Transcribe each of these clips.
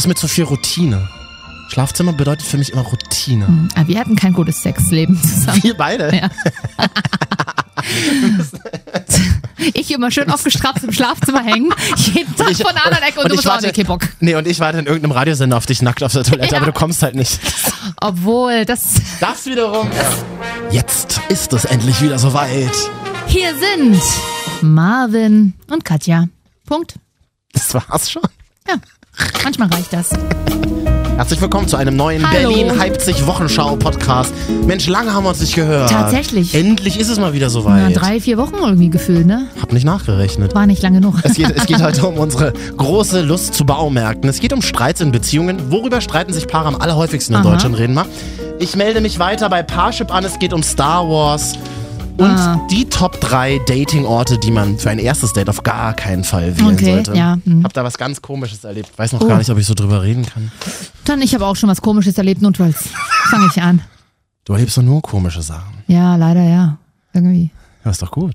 das ist mit so viel Routine. Schlafzimmer bedeutet für mich immer Routine. Hm, Aber wir hatten kein gutes Sexleben zusammen. Wir beide? Ja. ich immer schön aufgestrappt im Schlafzimmer hängen, jeden Tag ich- von der anderen Ecke und, und du bist auch warte- okay, Bock. Nee, und ich warte in irgendeinem Radiosender auf dich nackt auf der Toilette, Ja. aber du kommst halt nicht. Obwohl, das Das wiederum. Jetzt ist es endlich wieder soweit. hier sind Marvin und Katja. Punkt. Das war's schon. Ja, manchmal reicht das. Herzlich willkommen zu einem neuen Hallo. Berlin-Leipzig-Wochenschau-Podcast. Mensch, lange haben wir uns nicht gehört. Tatsächlich. Endlich ist es mal wieder Na, soweit. drei, vier Wochen irgendwie gefühlt, ne? Hab nicht nachgerechnet. War nicht lange genug. Es geht, es geht heute um unsere große Lust zu Baumärkten. Es geht um Streits in Beziehungen. Worüber streiten sich Paare am allerhäufigsten in Aha. Deutschland? Reden wir. Ich melde mich weiter bei Parship an. Es geht um Star Wars. Und Ah. die Top 3 Dating-Orte, die man für ein erstes Date auf gar keinen Fall wählen Okay, sollte. ja, hm. Hab da was ganz Komisches erlebt. Weiß noch Oh. gar nicht, ob ich so drüber reden kann. Dann, ich habe auch schon was Komisches erlebt, notfalls fange ich an. Du erlebst doch nur komische Sachen. Ja, leider ja. Irgendwie. Ja, ist doch gut.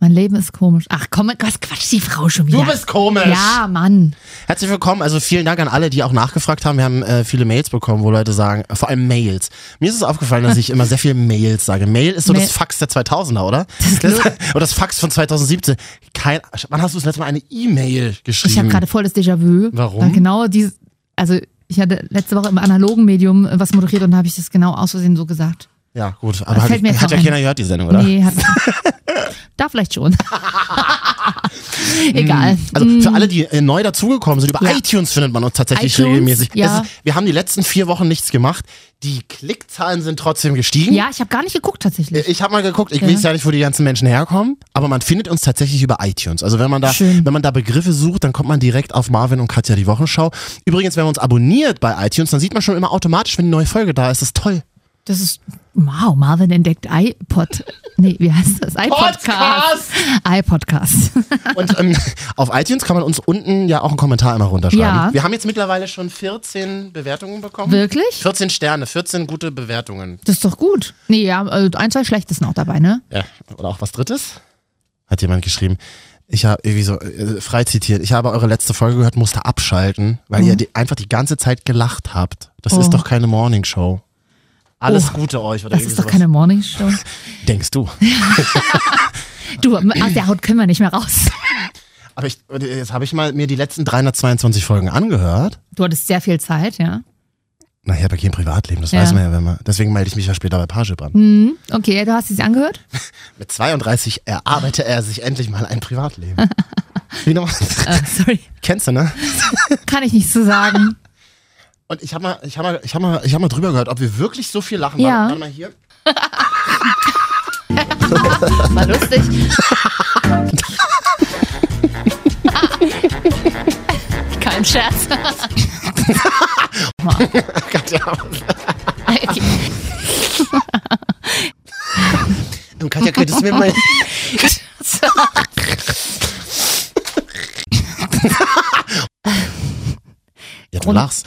Mein Leben ist komisch. Ach komm, was quatscht die Frau schon wieder? Du bist komisch. Ja, Mann. Herzlich willkommen. Also vielen Dank an alle, die auch nachgefragt haben. Wir haben äh, viele Mails bekommen, wo Leute sagen, äh, vor allem Mails. Mir ist es aufgefallen, dass ich immer sehr viel Mails sage. Mail ist so Mail- das Fax der 2000er, oder? Das, nur- oder das Fax von 2017. Kein, wann hast du das letzte Mal eine E-Mail geschrieben? Ich habe gerade voll das Déjà-vu. Warum? Weil Genau dieses, also ich hatte letzte Woche im analogen Medium äh, was moderiert und da habe ich das genau aus Versehen so gesagt. Ja, gut. Aber Das hat, hat ja keiner gehört, die Sendung, oder? Nee, hat Da vielleicht schon. Egal. Also für alle, die äh, neu dazugekommen sind, über Ja. iTunes findet man uns tatsächlich iTunes, regelmäßig. ja. Ist, wir haben die letzten vier Wochen nichts gemacht. Die Klickzahlen sind trotzdem gestiegen. Ja, ich habe gar nicht geguckt tatsächlich. Ich habe mal geguckt, ich Ja. weiß ja nicht, wo die ganzen Menschen herkommen, aber man findet uns tatsächlich über iTunes. Also wenn man da, Schön. wenn man da Begriffe sucht, dann kommt man direkt auf Marvin und Katja die Wochenschau. Übrigens, wenn man uns abonniert bei iTunes, dann sieht man schon immer automatisch, wenn die neue Folge da ist. Das ist toll. Das ist, wow, Marvin entdeckt iPod. Nee, wie heißt das? iPodcast. iPodcast. Und ähm, auf iTunes kann man uns unten ja auch einen Kommentar immer runterschreiben. Ja. Wir haben jetzt mittlerweile schon 14 Bewertungen bekommen. Wirklich? 14 Sterne, 14 gute Bewertungen. Das ist doch gut. Nee, ja, äh, ein, zwei schlechte sind auch dabei, ne? Ja, oder auch was Drittes? Hat jemand geschrieben. Ich habe irgendwie so äh, frei zitiert. Ich habe eure letzte Folge gehört, musste abschalten, weil ihr die, einfach die ganze Zeit gelacht habt. Das Oh. ist doch keine Morningshow. Alles Oh. Gute euch oder Das ist doch sowas. keine Morningshow. Denkst du? Du, aus der Haut können wir nicht mehr raus. Aber ich, jetzt habe ich mal mir die letzten 322 Folgen angehört. Du hattest sehr viel Zeit, ja. Na, ich habe ja kein Privatleben, das Ja. weiß man ja, wenn man. Deswegen melde ich mich ja später bei Parship an. Hm, okay, du hast es angehört? Mit 32 erarbeite er sich endlich mal ein Privatleben. Wie nochmal? Äh, sorry, Kennst du, ne? kann ich nicht so sagen. Und ich habe mal, ich habe mal, ich habe mal, ich habe mal drüber gehört, ob wir wirklich so viel lachen. Ja. Warte, mal hier. War lustig. Kein Scherz. Katja, könntest du mir mal. Ja, du Und- lachst.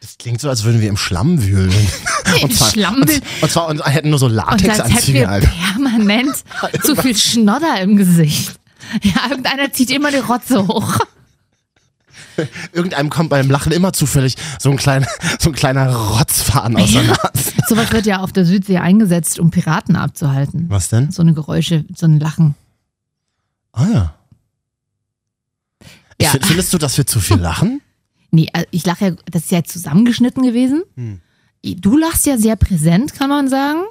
Das klingt so, als würden wir im Schlamm wühlen. Im Schlamm und, und zwar und hätten nur so Und als hätten wir Alter. permanent zu viel Schnodder im Gesicht. Ja, irgendeiner zieht immer die Rotze hoch. Irgendeinem kommt beim Lachen immer zufällig so ein kleiner, so ein kleiner Rotzfaden aus der Ja. Nase. Sowas wird ja auf der Südsee eingesetzt, um Piraten abzuhalten. Was denn? So eine Geräusche, so ein Lachen. Ah ja. Ja. Findest du, dass wir zu viel lachen? Nee, also ich lache ja, das ist ja zusammengeschnitten gewesen. Hm. Du lachst ja sehr präsent, kann man sagen.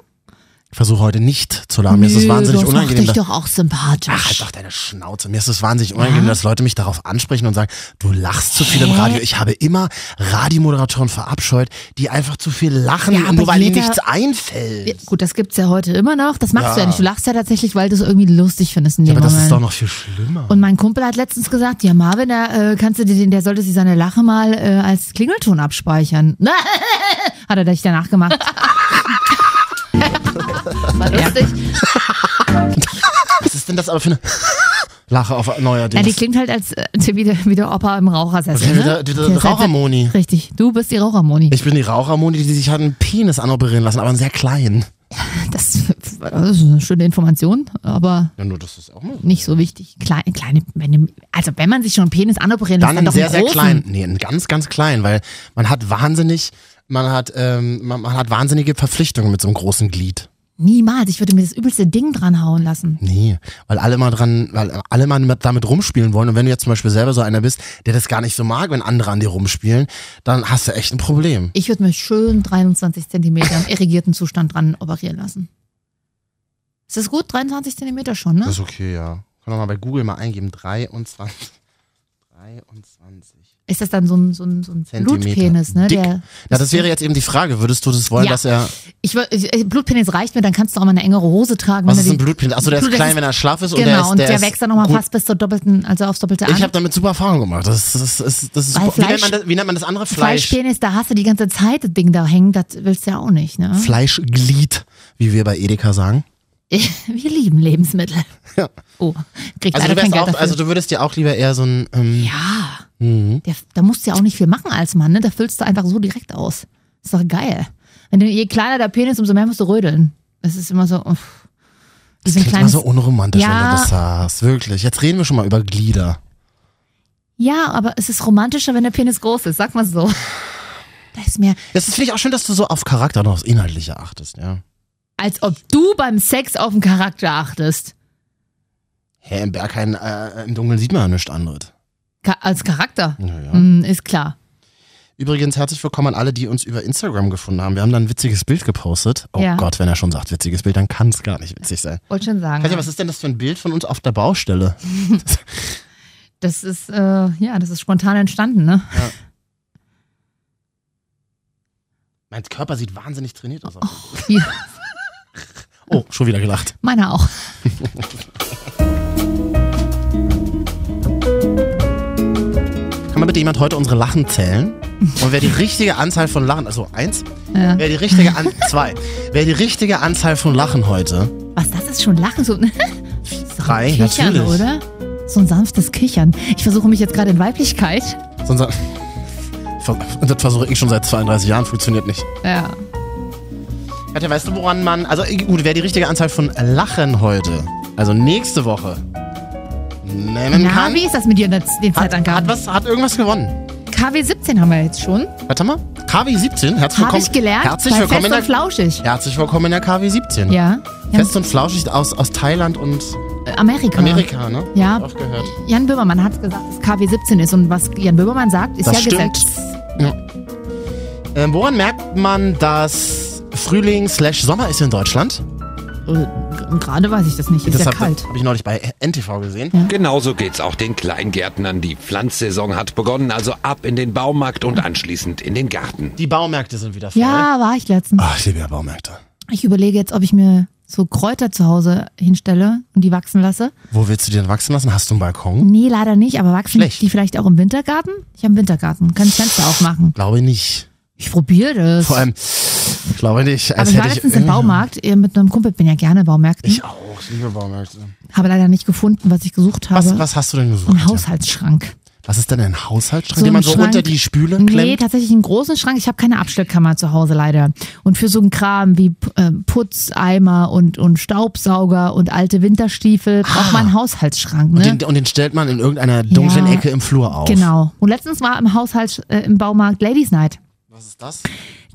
Ich versuche heute nicht zu lachen. Mir ist es wahnsinnig das unangenehm. macht dich doch auch sympathisch. Ach, halt doch deine Schnauze. Mir ist es wahnsinnig unangenehm, dass Leute mich darauf ansprechen und sagen, du lachst zu viel im Hä? Radio. Ich habe immer Radiomoderatoren verabscheut, die einfach zu viel lachen, Ja, aber nur weil ihnen nichts einfällt. Ja, Gut, das gibt's ja heute immer noch. Das machst Ja. du ja nicht. Du lachst ja tatsächlich, weil du es irgendwie lustig findest in dem aber das Moment. ist doch noch viel schlimmer. Und mein Kumpel hat letztens gesagt, ja Marvin, der, äh, kannst du dir den, der sollte sich seine Lache mal äh, als Klingelton abspeichern. hat er dich danach gemacht. Lustig. Was ist denn das aber für eine Lache auf neuer Ja, die klingt halt als äh, wie, der, wie der Opa im Rauchersessel. Okay, Ne? wieder- wieder Der halt- Rauchermoni. Richtig, du bist die Rauchermoni. Ich bin die Rauchermoni, die sich hat einen Penis anoperieren lassen, aber einen sehr kleinen. Das das ist eine schöne Information, aber Ja, nur das ist auch mal. nicht so wichtig. Kleine, kleine, wenn, also wenn man sich schon einen Penis anoperieren lässt, Dann dann einen doch sehr, einen sehr großen. klein. Nee, einen ganz, ganz klein, weil man hat wahnsinnig, man hat, ähm, man, man hat wahnsinnige Verpflichtungen mit so einem großen Glied. Niemals. Ich würde mir das übelste Ding dran hauen lassen. Nee, weil alle mal dran, weil alle mal mit, damit rumspielen wollen. Und wenn du jetzt zum Beispiel selber so einer bist, der das gar nicht so mag, wenn andere an dir rumspielen, dann hast du echt ein Problem. Ich würde mir schön 23 Zentimeter im irrigierten Zustand dran operieren lassen. Ist das gut? 23 Zentimeter schon, ne? Das ist okay, ja. Kann doch mal bei Google mal eingeben. 23. 23. Ist das dann so ein, so ein, so ein. Blutpenis, ne? Dick. Der, Ja, das wäre jetzt eben die Frage. Würdest du das wollen, Ja. dass er. ich, äh, Blutpenis reicht mir, dann kannst du auch mal eine engere Hose tragen. Was ist ein Blutpenis? Achso, der ist Blut- das klein, ist- wenn er schlaff ist und Genau, der ist. und der, ist wächst dann nochmal fast bis zur doppelten, also aufs doppelte an. Ich habe damit super Erfahrungen gemacht. Das, ist- das, ist- das ist super. Wie nennt, Fleisch- man das, wie nennt man das andere? Fleisch. Fleischpenis, da hast du die ganze Zeit das Ding da hängen, das willst du ja auch nicht, ne? Fleischglied, wie wir bei Edeka sagen. Wir lieben Lebensmittel. Ja. Oh, kriegt Also du, kein Geld auch, dafür. also du würdest dir auch lieber eher so ein. Ähm, ja, mhm. der, da musst du ja auch nicht viel machen als Mann, ne? Da füllst du einfach so direkt aus. Ist doch geil. Wenn du, je kleiner der Penis, umso mehr musst du rödeln. Es ist immer so, uff. Das klingt immer kleines, so unromantisch, wenn Ja. du das sagst. Wirklich. Jetzt reden wir schon mal über Glieder. ja, aber es ist romantischer, wenn der Penis groß ist, sag mal so. Da ist mir, Das finde ich auch schön, dass du so auf Charakter und aufs Inhaltliche achtest, ja. als ob du beim Sex auf den Charakter achtest. Hä, im Berghain, äh, im Dunkeln sieht man ja nichts anderes. Ka als Charakter. Ja, ja. Hm, ist klar. Übrigens herzlich willkommen an alle, die uns über Instagram gefunden haben. Wir haben da ein witziges Bild gepostet. Oh Ja. Gott, wenn er schon sagt witziges Bild, dann kann es gar nicht witzig sein. Wollte schon sagen. Katja, was ist denn das für ein Bild von uns auf der Baustelle? Das ist, äh, ja, das ist spontan entstanden, ne? Mein Körper sieht wahnsinnig trainiert aus. Hier, Oh, schon wieder gelacht. meiner auch. bitte jemand heute unsere Lachen zählen? Und wer die richtige Anzahl von Lachen, also eins, Ja. wer die richtige An zwei, wer die richtige Anzahl von Lachen heute, Was, das ist schon Lachen? So, so Drei, ein Kichern, natürlich. oder? So ein sanftes Kichern. Ich versuche mich jetzt gerade in Weiblichkeit. sonst, das versuche ich schon seit 32 Jahren, funktioniert nicht. Ja. Katja, weißt du, woran man, also gut, wer die richtige Anzahl von Lachen heute, also nächste Woche, nennen Na, kann, wie ist das mit dir der, den Zeitangaben? hat, was, hat irgendwas gewonnen. KW 17 haben wir jetzt schon. Warte mal, KW 17, herzlich Habe willkommen. ich gelernt. Herzlich bei willkommen, Fest in und der, Flauschig. herzlich willkommen in der KW 17. Ja. Fest und flauschig aus, aus Thailand und äh, Amerika. Amerika, ne? Ja. Auch gehört. Jan Böhmermann hat gesagt, dass KW 17 ist. Und was Jan Böhmermann sagt, ist Das ja stimmt. Gesetz. Ja. Ähm, woran merkt man, dass Frühling slash Sommer ist in Deutschland? Gerade weiß ich das nicht. Ist ja kalt. habe ich neulich bei NTV gesehen. Genauso geht's auch den Kleingärtnern. Die Pflanzsaison hat begonnen, also ab in den Baumarkt und anschließend in den Garten. Die Baumärkte sind wieder voll. Ja, war ich letztens. Ach, ich liebe ja Baumärkte. Ich überlege jetzt, ob ich mir so Kräuter zu Hause hinstelle und die wachsen lasse. Wo willst du die denn wachsen lassen? Hast du einen Balkon? Nee, leider nicht, aber wachsen Schlecht. die vielleicht auch im Wintergarten? Ich habe einen Wintergarten, kann ich Fenster aufmachen. Glaube nicht. Ich probiere das. Vor allem, ich glaube nicht. aber ich war letztens im Baumarkt äh, mit einem Kumpel, bin ja gerne Baumärkten. Ich auch, ich liebe Baumärkte. Habe leider nicht gefunden, was ich gesucht habe. Was, was hast du denn gesucht? Ein Haushaltsschrank. Was ist denn ein Haushaltsschrank, So den man so Schrank- unter die Spüle Nee, klemmt? tatsächlich einen großen Schrank. Ich habe keine Abstellkammer zu Hause leider. Und für so einen Kram wie äh, Putzeimer und, und Staubsauger und alte Winterstiefel braucht man einen Haushaltsschrank. Ne? Ah. Und, den, und den stellt man in irgendeiner dunklen Ja, Ecke im Flur auf. Genau. Und letztens war im Haushalt, äh, im Baumarkt Ladies Night. Was ist das?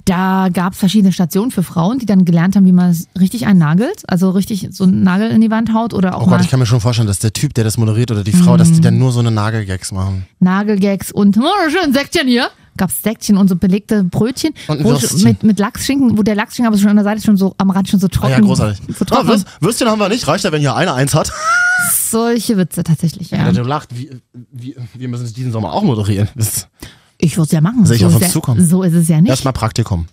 Da gab es verschiedene Stationen für Frauen, die dann gelernt haben, wie man es richtig einnagelt. Also richtig so einen Nagel in die Wand haut oder auch Oh mal Gott, ich kann mir schon vorstellen, dass der Typ, der das moderiert oder die Frau, dass die Mhm. dann nur so eine Nagelgags machen. Nagelgags und oh, schön Säckchen hier. Gab's Säckchen und so belegte Brötchen Und schon- mit, mit Lachsschinken, wo der Lachsschinken aber schon an der Seite schon so am Rand schon so Ah trocken. ja, großartig. So Ah, trocken. Würst, Würstchen haben wir nicht. Reicht ja, wenn hier einer eins hat. Solche Witze tatsächlich, ja. Ja. Der lacht, wie, wie, wir müssen es diesen Sommer auch moderieren. Das- Ich würde es ja machen. Ich so auf ist uns ja, zukommen. So ist es ja nicht. Erstmal Praktikum.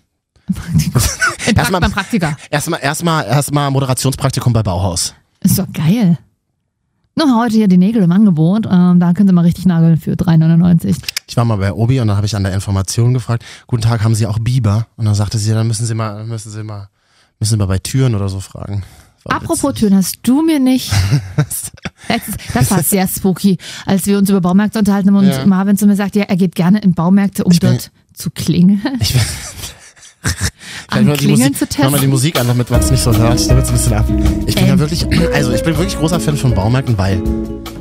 Im Prakt erstmal- beim Praktiker. Erstmal, erstmal, erstmal Moderationspraktikum bei Bauhaus. Ist doch geil. Noch heute hier die Nägel im Angebot. Ähm, da können Sie mal richtig nageln für 3,99. Ich war mal bei Obi und dann habe ich an der Information gefragt, guten Tag, haben Sie auch Biber? Und dann sagte sie, dann müssen Sie mal, müssen Sie mal, müssen Sie mal bei Türen oder so fragen. Apropos witzig. Türen, hast du mir nicht. Letztens, das war sehr spooky, als wir uns über Baumärkte unterhalten haben und Ja. Marvin zu mir sagt, ja, er geht gerne in Baumärkte, um bin- dort zu klingeln. Ich bin, Vielleicht mal die Klingeln Musik, zu mal die testen? Musik an, damit man es nicht so hört, damit es ein bisschen ab. Ich bin Ähm. ja wirklich, also ich bin wirklich großer Fan von Baumärkten, weil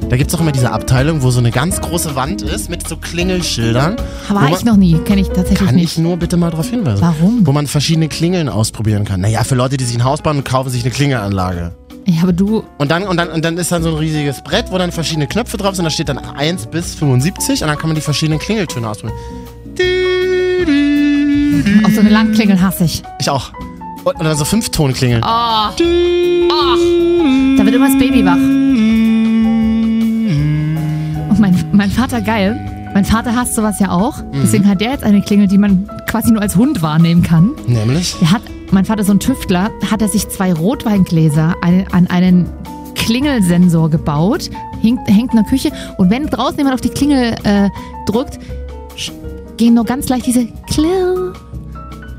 da gibt es auch immer diese Abteilung, wo so eine ganz große Wand ist mit so Klingelschildern. War man- ich noch nie, kenne ich tatsächlich Kann nicht. ich nur bitte mal darauf hinweisen. Warum? Wo man verschiedene Klingeln ausprobieren kann. Naja, für Leute, die sich ein Haus bauen und kaufen sich eine Klingelanlage. Ja, aber du, Und dann, und, dann, und dann ist dann so ein riesiges Brett, wo dann verschiedene Knöpfe drauf sind. Da steht dann 1 bis 75 und dann kann man die verschiedenen Klingeltöne ausprobieren. auch so eine Langklingel hasse ich. Ich auch. Und, und dann so Fünftonklingeln. Oh. oh. Da wird immer das Baby wach. Und mein, mein Vater, geil. Mein Vater hasst sowas ja auch. Mhm. Deswegen hat der jetzt eine Klingel, die man quasi nur als Hund wahrnehmen kann. Nämlich? Der hat, mein Vater ist so ein Tüftler, hat er sich zwei Rotweingläser an, einen Klingelsensor gebaut, hängt, hängt in der Küche und wenn draußen jemand auf die Klingel äh, drückt, gehen nur ganz leicht diese Klirr,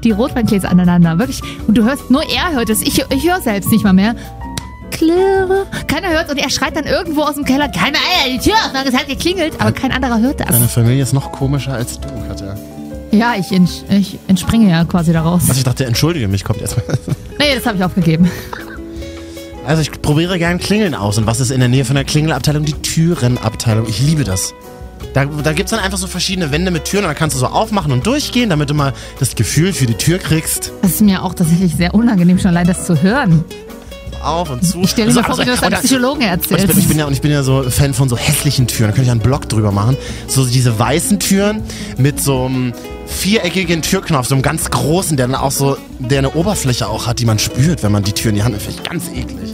die Rotweingläser aneinander. Wirklich. Und du hörst, nur er hört es. Ich, ich höre selbst nicht mal mehr. Klirr. Keiner hört und er schreit dann irgendwo aus dem Keller, keine Eier, die Tür es hat geklingelt, aber kein anderer hört das. Deine Familie ist noch komischer als du, Katja. Ja, ich, ents- ich entspringe ja quasi daraus. Also ich dachte, entschuldige mich, kommt erstmal. Nee, das habe ich aufgegeben. Also ich probiere gern Klingeln aus. Und was ist in der Nähe von der Klingelabteilung? Die Türenabteilung. Ich liebe das. Da, da gibt es dann einfach so verschiedene Wände mit Türen und dann kannst du so aufmachen und durchgehen, damit du mal das Gefühl für die Tür kriegst. Das ist mir auch tatsächlich sehr unangenehm, schon allein das zu hören. Auf und zu. Ich stelle mir So, vor, wie du das einem Psychologen Und ich, erzählst. bin, ich, bin ja, und ich bin ja so Fan von so hässlichen Türen. Da könnte ich einen Blog drüber machen. So diese weißen Türen mit so einem viereckigen Türknopf, so einem ganz großen, der dann auch so, der eine Oberfläche auch hat, die man spürt, wenn man die Tür in die Hand nimmt. Finde ich ganz eklig.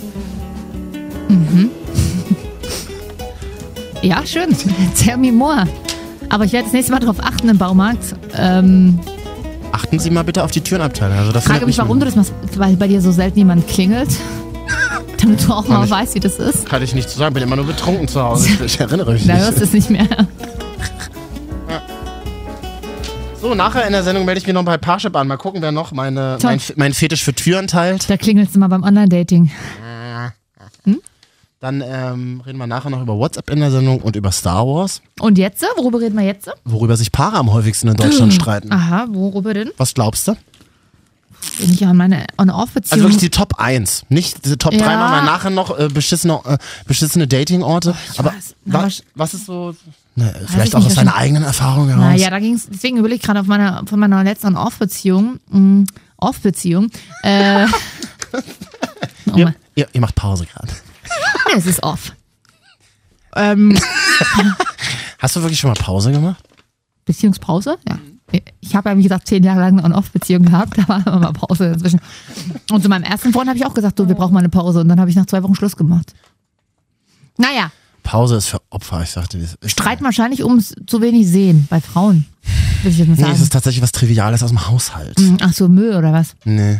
ja, schön. Tell me more. Aber ich werde das nächste Mal darauf achten im Baumarkt. Ähm, Achten Sie mal bitte auf die Türenabteilung. Also das frage mich, warum du das machst, weil bei dir so selten jemand klingelt. Damit du auch mal nicht. weißt, wie das ist. Kann ich nicht zu sagen, bin immer nur betrunken zu Hause. Ich, ich erinnere mich Da nicht. hörst du es nicht mehr. So, nachher in der Sendung melde ich mich noch bei Parship an. Mal gucken, wer noch meine, mein, mein Fetisch für Türen teilt. Da klingelst du mal beim Online-Dating. Dann ähm, reden wir nachher noch über WhatsApp in der Sendung und über Star Wars, Und jetzt? Worüber reden wir jetzt? worüber sich Paare am häufigsten in Deutschland streiten. Aha, worüber denn? Was glaubst du? Bin ich an meine On-Off-Beziehung. Also wirklich die Top 1. Nicht diese Top Ja. 3 machen wir nachher noch äh, beschissene, äh, beschissene Dating-Orte. ich Aber weiß. Na, wa wasch- was ist so. Ne, vielleicht ich auch aus deiner eigenen Erfahrung heraus. Naja, da ging es, deswegen überlege ich gerade auf meiner, von meiner letzten Off-Beziehung, mh, Off-Beziehung, äh, oh ihr, ihr, ihr macht Pause gerade. es ist off. Ähm, Hast du wirklich schon mal Pause gemacht? Beziehungspause, ja. Ich habe ja, wie gesagt, zehn Jahre lang eine On-Off-Beziehung gehabt, da war immer mal Pause inzwischen. Und zu meinem ersten Freund habe ich auch gesagt, du, wir brauchen mal eine Pause. Und dann habe ich nach zwei Wochen Schluss gemacht. Naja, Pause ist für Opfer, ich sagte das. streiten wahrscheinlich ums zu wenig sehen bei Frauen, würde ich jetzt mal Nee, es sagen. ist tatsächlich was Triviales aus dem Haushalt. Ach so, Müll oder was? Nee.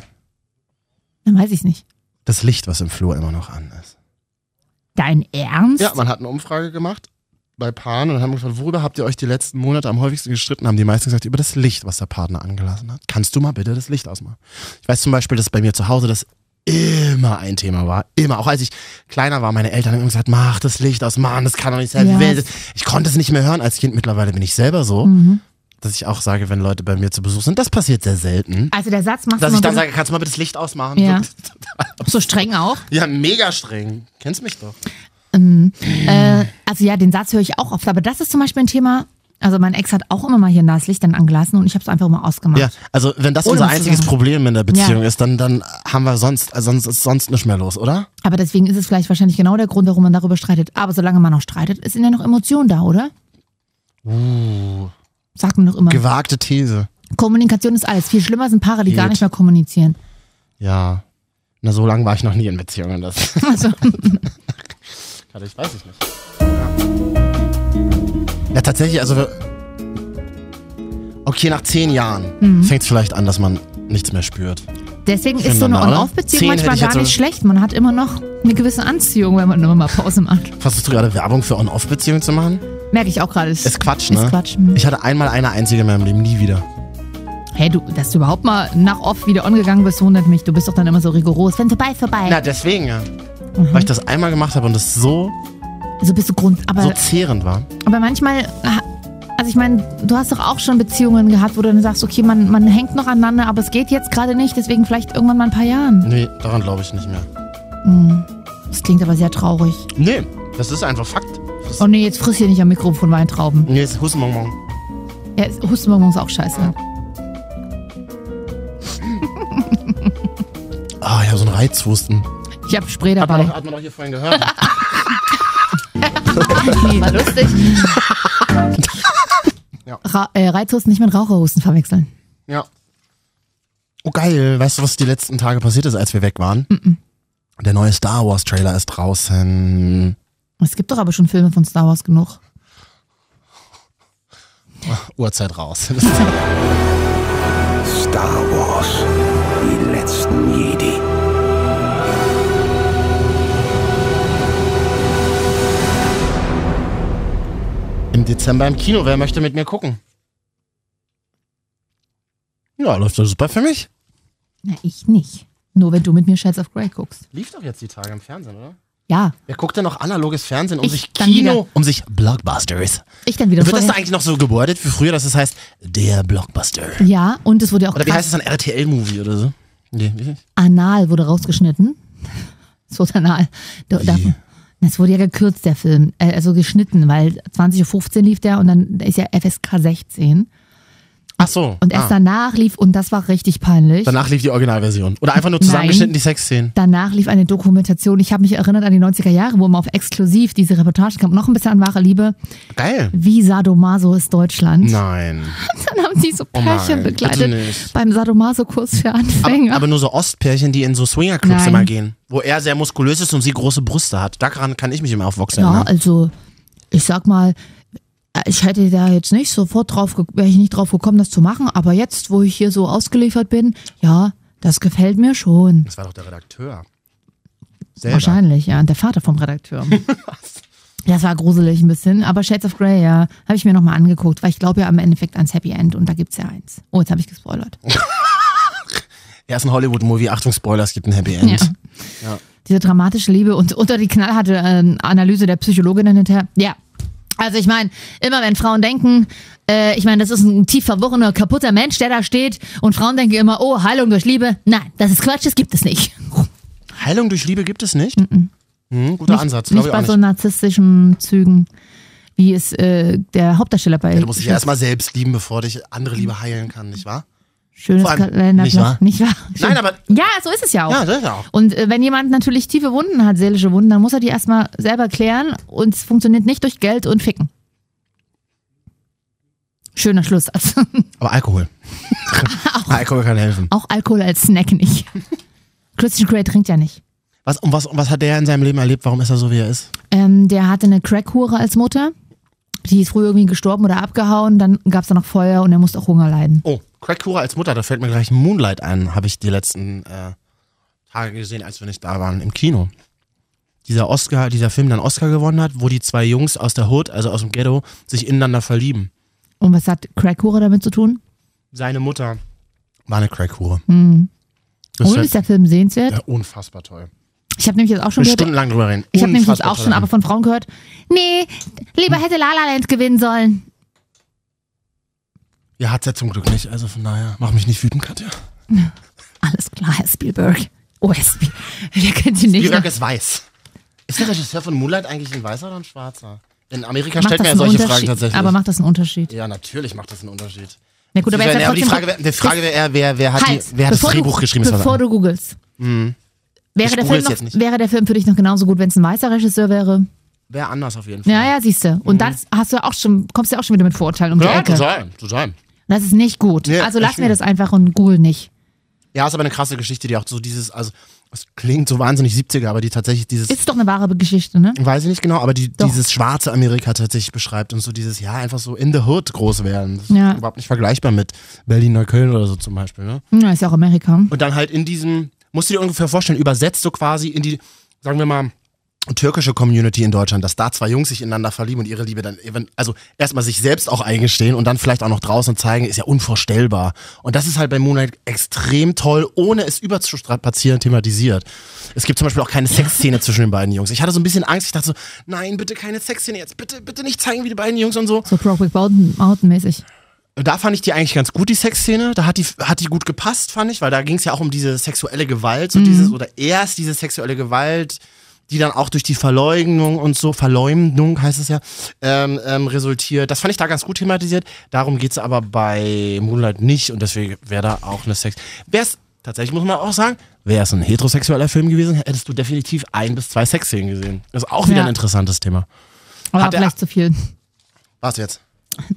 Dann weiß ich nicht. Das Licht, was im Flur immer noch an ist. Dein Ernst? Ja, man hat eine Umfrage gemacht bei Paaren und haben gefragt, worüber habt ihr euch die letzten Monate am häufigsten gestritten? Haben die meisten gesagt, über das Licht, was der Partner angelassen hat. Kannst du mal bitte das Licht ausmachen? Ich weiß zum Beispiel, dass bei mir zu Hause das immer ein Thema war. Immer. Auch als ich kleiner war, meine Eltern haben immer gesagt, mach das Licht aus, Mann, das kann doch nicht sein. Das? Ich konnte es nicht mehr hören als Kind. Mittlerweile bin ich selber so, Mhm. dass ich auch sage, wenn Leute bei mir zu Besuch sind, das passiert sehr selten. Also der Satz macht Dass ich dann sage, kannst du mal bitte das Licht ausmachen? Ja. So, so streng auch. ja, mega streng. Kennst mich doch. Äh, also ja, den Satz höre ich auch oft, aber das ist zum Beispiel ein Thema. Also mein Ex hat auch immer mal hier das Licht dann angelassen und ich habe es einfach mal ausgemacht. Ja, also wenn das Ohne unser einziges sagen. Problem in der Beziehung Ja. ist, dann, dann haben wir sonst, also sonst ist sonst nicht mehr los, oder? Aber deswegen ist es vielleicht wahrscheinlich genau der Grund, warum man darüber streitet. Aber solange man noch streitet, ist ja noch Emotion da, oder? Uh, Sagt man doch immer. gewagte These. Kommunikation ist alles. Viel schlimmer sind Paare, die gar Geht. nicht mehr kommunizieren. Ja. Na, so lange war ich noch nie in Beziehungen. Das Also, Warte, ich weiß ich nicht. Ja. ja, tatsächlich, also okay, nach zehn Jahren Mhm. fängt es vielleicht an, dass man nichts mehr spürt. deswegen ist so eine? On-Off-Beziehung manchmal gar so- nicht schlecht. Man hat immer noch eine gewisse Anziehung, wenn man immer mal Pause macht. Versuchst du gerade Werbung für On-Off-Beziehungen zu machen? Merke ich auch gerade. Ist, Ist Quatsch, ne? Ist Quatsch. Hm. Ich hatte einmal eine einzige in meinem Leben, nie wieder. Hey, du, dass du überhaupt mal nach Off wieder ongegangen bist, wundert mich. Du bist doch dann immer so rigoros. Wenn vorbei, vorbei. Na, deswegen ja. Mhm. Weil ich das einmal gemacht habe und es so, so bist du Grund. Aber, so zehrend war. aber manchmal ha- Also ich meine, du hast doch auch schon Beziehungen gehabt, wo du dann sagst, okay, man, man hängt noch aneinander, aber es geht jetzt gerade nicht, deswegen vielleicht irgendwann mal ein paar Jahren. Nee, daran glaube ich nicht mehr. Das klingt aber sehr traurig. Nee, das ist einfach Fakt. Das Oh nee, jetzt friss hier nicht am Mikrofon Weintrauben. nee, ist Hustenbonbon. Ja, Hustenbonbon ist auch scheiße. Ah, ich habe so einen Reizhusten. Ich habe Spray Hat man, dabei. doch, hat man doch hier vorhin gehört. War lustig. Ja. Ra äh, Reizhusten nicht mit Raucherhusten verwechseln. ja. Oh geil, weißt du, was die letzten Tage passiert ist, als wir weg waren? Der neue Star Wars Trailer ist draußen. Es gibt doch aber schon Filme von Star Wars genug. Uhrzeit raus. Star Wars. Dezember im Kino. Wer möchte mit mir gucken? Ja, läuft das super für mich. Na, ich nicht. Nur wenn du mit mir Shades of Grey guckst. Lief doch jetzt die Tage im Fernsehen, oder? Ja, Wer guckt denn noch analoges Fernsehen, um Ich sich Kino, wieder. um sich Blockbusters? ich dann wieder Wird das da eigentlich noch so gewordet wie früher, dass es heißt, der Blockbuster? Ja, und es wurde ja auch Oder wie heißt es dann, RTL-Movie oder so? Nee, wie? anal wurde rausgeschnitten. Es wurde anal. Da, da, es wurde ja gekürzt, der Film. Äh, Also geschnitten, weil 20.15 Uhr lief der und dann ist ja FSK 16. Ach so. Und erst ah. danach lief, und das war richtig peinlich. Danach lief die Originalversion. Oder einfach nur zusammengeschnitten die Sexszenen. Danach lief eine Dokumentation. Ich habe mich erinnert an die 90er Jahre, wo man auf exklusiv diese Reportage kam. Noch ein bisschen an wahre Liebe. Geil. Wie Sadomaso ist Deutschland. Nein. Dann haben die so Oh Pärchen nein, bitte begleitet beim Sadomaso-Kurs für Anfänger. Aber, aber nur so Ostpärchen, die in so Swingerclubs Nein. immer gehen. Wo er sehr muskulös ist und sie große Brüste hat. Daran kann ich mich immer aufwachsen. Ja, erinnern. also ich sag mal, ich hätte da jetzt nicht sofort drauf, wäre ich nicht drauf gekommen, das zu machen. Aber jetzt, wo ich hier so ausgeliefert bin, ja, das gefällt mir schon. Das war doch der Redakteur. Selber. Wahrscheinlich, ja, der Vater vom Redakteur. Ja, das war gruselig ein bisschen, aber Shades of Grey, ja, habe ich mir nochmal angeguckt, weil ich glaube ja im Endeffekt ans Happy End und da gibt's ja eins. Oh, jetzt habe ich gespoilert. Er ist ein Hollywood-Movie. Achtung, Spoiler, es gibt ein Happy End. Ja. Diese dramatische Liebe und unter die knallharte ähm, Analyse der Psychologin hinterher. Ja. Also ich meine, immer wenn Frauen denken, äh, ich meine, das ist ein tief verworrener, kaputter Mensch, der da steht und Frauen denken immer, oh, Heilung durch Liebe. Nein, das ist Quatsch, das gibt es nicht. Heilung durch Liebe gibt es nicht? Hm, guter nicht Ansatz, nicht glaube ich bei auch so nicht. narzisstischen Zügen, wie es äh, der Hauptdarsteller bei Ja, du musst dich erstmal selbst lieben, bevor dich andere Liebe heilen kann, nicht wahr? Schönes Kalenderblatt. nicht wahr? Nicht wahr? Nein, aber Ja, so ist es ja auch. ja, das ist ja auch. Und äh, wenn jemand natürlich tiefe Wunden hat, seelische Wunden, dann muss er die erstmal selber klären und es funktioniert nicht durch Geld und Ficken. Schöner Schlusssatz. Aber Alkohol. Alkohol kann helfen. Auch Alkohol als Snack nicht. Christian Grey trinkt ja nicht. Was, und was, und was hat der in seinem Leben erlebt? Warum ist er so, wie er ist? Ähm, der hatte eine Crackhure als Mutter. Die ist früher irgendwie gestorben oder abgehauen. Dann gab es da noch Feuer und er musste auch Hunger leiden. Oh, Crackhure als Mutter, da fällt mir gleich Moonlight ein, habe ich die letzten äh, Tage gesehen, als wir nicht da waren, im Kino. Dieser Oscar, dieser Film dann Oscar gewonnen hat, wo die zwei Jungs aus der Hood, also aus dem Ghetto, sich ineinander verlieben. Und was hat Crackhure damit zu tun? Seine Mutter war eine Crackhure. Mhm. Und ist der Film sehenswert? ja, unfassbar toll. Ich habe nämlich jetzt auch schon gehört, stundenlang drüber reden. Ich habe nämlich jetzt auch schon aber von Frauen gehört, nee, lieber hätte La La Land gewinnen sollen. Ja, hat's ja zum Glück nicht, also von daher, mach mich nicht wütend, Katja. Alles klar, Herr Spielberg. Oh, Herr Spielberg. Wer kennt ihn nicht? Spielberg ist weiß. Ist der Regisseur von Moonlight eigentlich ein Weißer oder ein Schwarzer? In Amerika Macht stellt man ja solche Fragen tatsächlich. Aber macht das einen Unterschied? ja, natürlich macht das einen Unterschied. Na gut, aber, er aber die Frage, wär- die Frage wäre eher, wer, wer hat, halt, die, wer hat das bevor Drehbuch du, geschrieben? Bevor du googelst. Wäre, Ich der google Film es noch, jetzt nicht. wäre der Film für dich noch genauso gut, wenn es ein weißer Regisseur wäre? Wäre anders auf jeden Fall. Ja, ja, siehst du. Und das hast du auch schon, kommst du ja auch schon wieder mit Vorurteilen um die Mhm. Ja, Ecke. total, total. Das ist nicht gut. Nee, also echt lass mir nicht. das einfach und google nicht. Ja, ist aber eine krasse Geschichte, die auch so dieses, also es klingt so wahnsinnig 70er, aber die tatsächlich dieses, Ist doch eine wahre Geschichte, ne? weiß ich nicht genau, aber die Doch. dieses schwarze Amerika tatsächlich beschreibt und so dieses, ja, einfach so in the hood groß werden. Das ist Ja. überhaupt nicht vergleichbar mit Berlin, Neukölln oder so zum Beispiel. Ne? Ja, ist ja auch Amerika. Und dann halt in diesem, musst du dir ungefähr vorstellen, übersetzt so quasi in die, sagen wir mal, türkische Community in Deutschland, dass da zwei Jungs sich ineinander verlieben und ihre Liebe dann, even- also erstmal sich selbst auch eingestehen und dann vielleicht auch noch draußen zeigen, ist ja unvorstellbar. Und das ist halt bei Moonlight extrem toll, ohne es überzustrapazieren thematisiert. Es gibt zum Beispiel auch keine Sexszene zwischen den beiden Jungs. Ich hatte so ein bisschen Angst, ich dachte so, nein, bitte keine Sexszene jetzt, bitte, bitte nicht zeigen, wie die beiden Jungs und so. So Brokeback Mountain, mäßig. Da fand ich die eigentlich ganz gut, die Sexszene. Da hat die, hat die gut gepasst, fand ich, weil da ging es ja auch um diese sexuelle Gewalt, so dieses, oder erst diese sexuelle Gewalt, die dann auch durch die Verleugnung und so, Verleumdung heißt es ja, ähm, ähm, resultiert. Das fand ich da ganz gut thematisiert. Darum geht's aber bei Moonlight nicht und deswegen wäre da auch eine Sex. Wär's, tatsächlich muss man auch sagen, wäre es ein heterosexueller Film gewesen, hättest du definitiv ein bis zwei Sexszenen gesehen. Das ist auch wieder Ja. ein interessantes Thema. Aber Hat er- vielleicht zu viel. Was jetzt?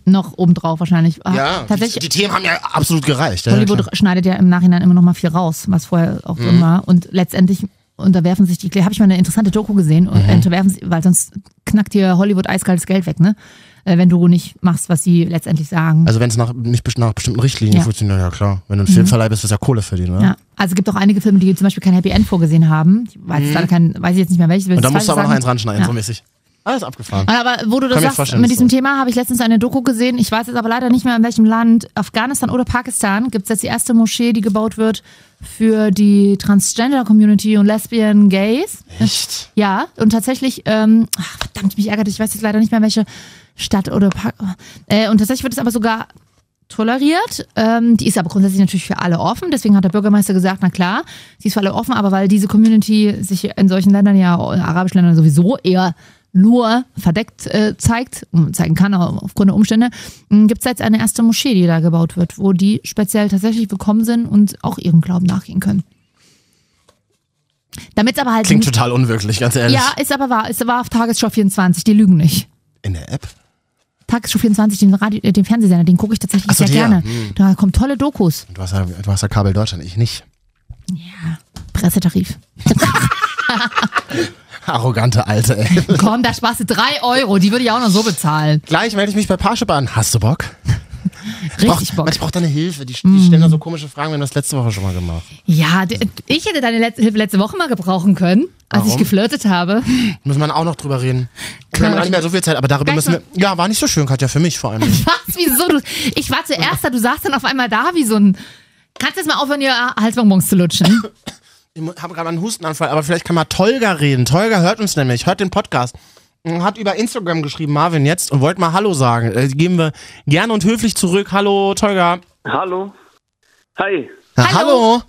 Noch obendrauf wahrscheinlich. Ah, Ja, tatsächlich. Die, die Themen haben ja absolut gereicht. Ja, Hollywood klar. schneidet ja im Nachhinein immer noch mal viel raus, was vorher auch Mhm. drin war. Und letztendlich unterwerfen sich die, habe ich mal eine interessante Doku gesehen, und Mhm. unterwerfen sie, weil sonst knackt dir Hollywood eiskaltes Geld weg, ne? Äh, Wenn du nicht machst, was sie letztendlich sagen. Also wenn es nach, nicht nach bestimmten Richtlinien Ja. Mhm. funktioniert, ja klar. Wenn du ein Filmverleih bist, wirst du ja Kohle verdienen, oder? ja. Also es gibt auch einige Filme, die zum Beispiel kein Happy End vorgesehen haben. Ich weiß, jetzt leider kein, weiß ich jetzt nicht mehr welches. Mhm. Und dann musst du aber noch eins ranschneiden, Ja. so mäßig. Alles abgefahren. Aber wo du das sagst, mit diesem so. Thema habe ich letztens eine Doku gesehen. Ich weiß jetzt aber leider nicht mehr, in welchem Land. Afghanistan oder Pakistan gibt es jetzt die erste Moschee, die gebaut wird für die Transgender-Community und Lesbian, Gays. Echt? Ja, und tatsächlich, ähm, ach, verdammt, mich ärgert, ich weiß jetzt leider nicht mehr, welche Stadt oder Park. Äh, und tatsächlich wird es aber sogar toleriert. Ähm, die ist aber grundsätzlich natürlich für alle offen. Deswegen hat der Bürgermeister gesagt, na klar, sie ist für alle offen, aber weil diese Community sich in solchen Ländern ja, arabischen Ländern sowieso eher nur verdeckt äh, zeigt, zeigen kann, aber aufgrund der Umstände, gibt es jetzt eine erste Moschee, die da gebaut wird, wo die speziell tatsächlich willkommen sind und auch ihrem Glauben nachgehen können. Damit aber halt Klingt total unwirklich, ganz ehrlich. ja, ist aber wahr. Ist war auf Tagesschau 24. Die lügen nicht. In der App? Tagesschau 24, den, Radio, äh, den Fernsehsender, den gucke ich tatsächlich so, sehr der. gerne. Hm. Da kommen tolle Dokus. Du hast ja, du hast ja Kabel Deutschland, ich nicht. Ja, Pressetarif. Arrogante Alte, ey. Komm, da sparst du drei Euro. Die würde ich auch noch so bezahlen. Gleich melde ich mich bei Parship an. Hast du Bock? Richtig Bock. Ich brauche deine Hilfe. Die, die stellen da so komische Fragen. Wir haben das letzte Woche schon mal gemacht. Ja, ich hätte deine letzte, Hilfe letzte Woche mal gebrauchen können, als ich Warum? geflirtet habe. Müssen wir auch noch drüber reden. Wir haben gar nicht mehr so viel Zeit, aber darüber müssen wir. Ja, war nicht so schön, Katja, für mich vor allem. Was? Wieso? Du, ich war zuerst da, du saßt dann auf einmal da wie so ein. Kannst du jetzt mal aufhören, ihr Halsbonbons zu lutschen? Ich habe gerade einen Hustenanfall, aber vielleicht kann mal Tolga reden. Tolga hört uns nämlich, hört den Podcast. Hat über Instagram geschrieben, Marvin jetzt, und wollte mal Hallo sagen. Äh, geben wir gerne und höflich zurück. Hallo, Tolga. Hallo. Hi. Ja, Hallo.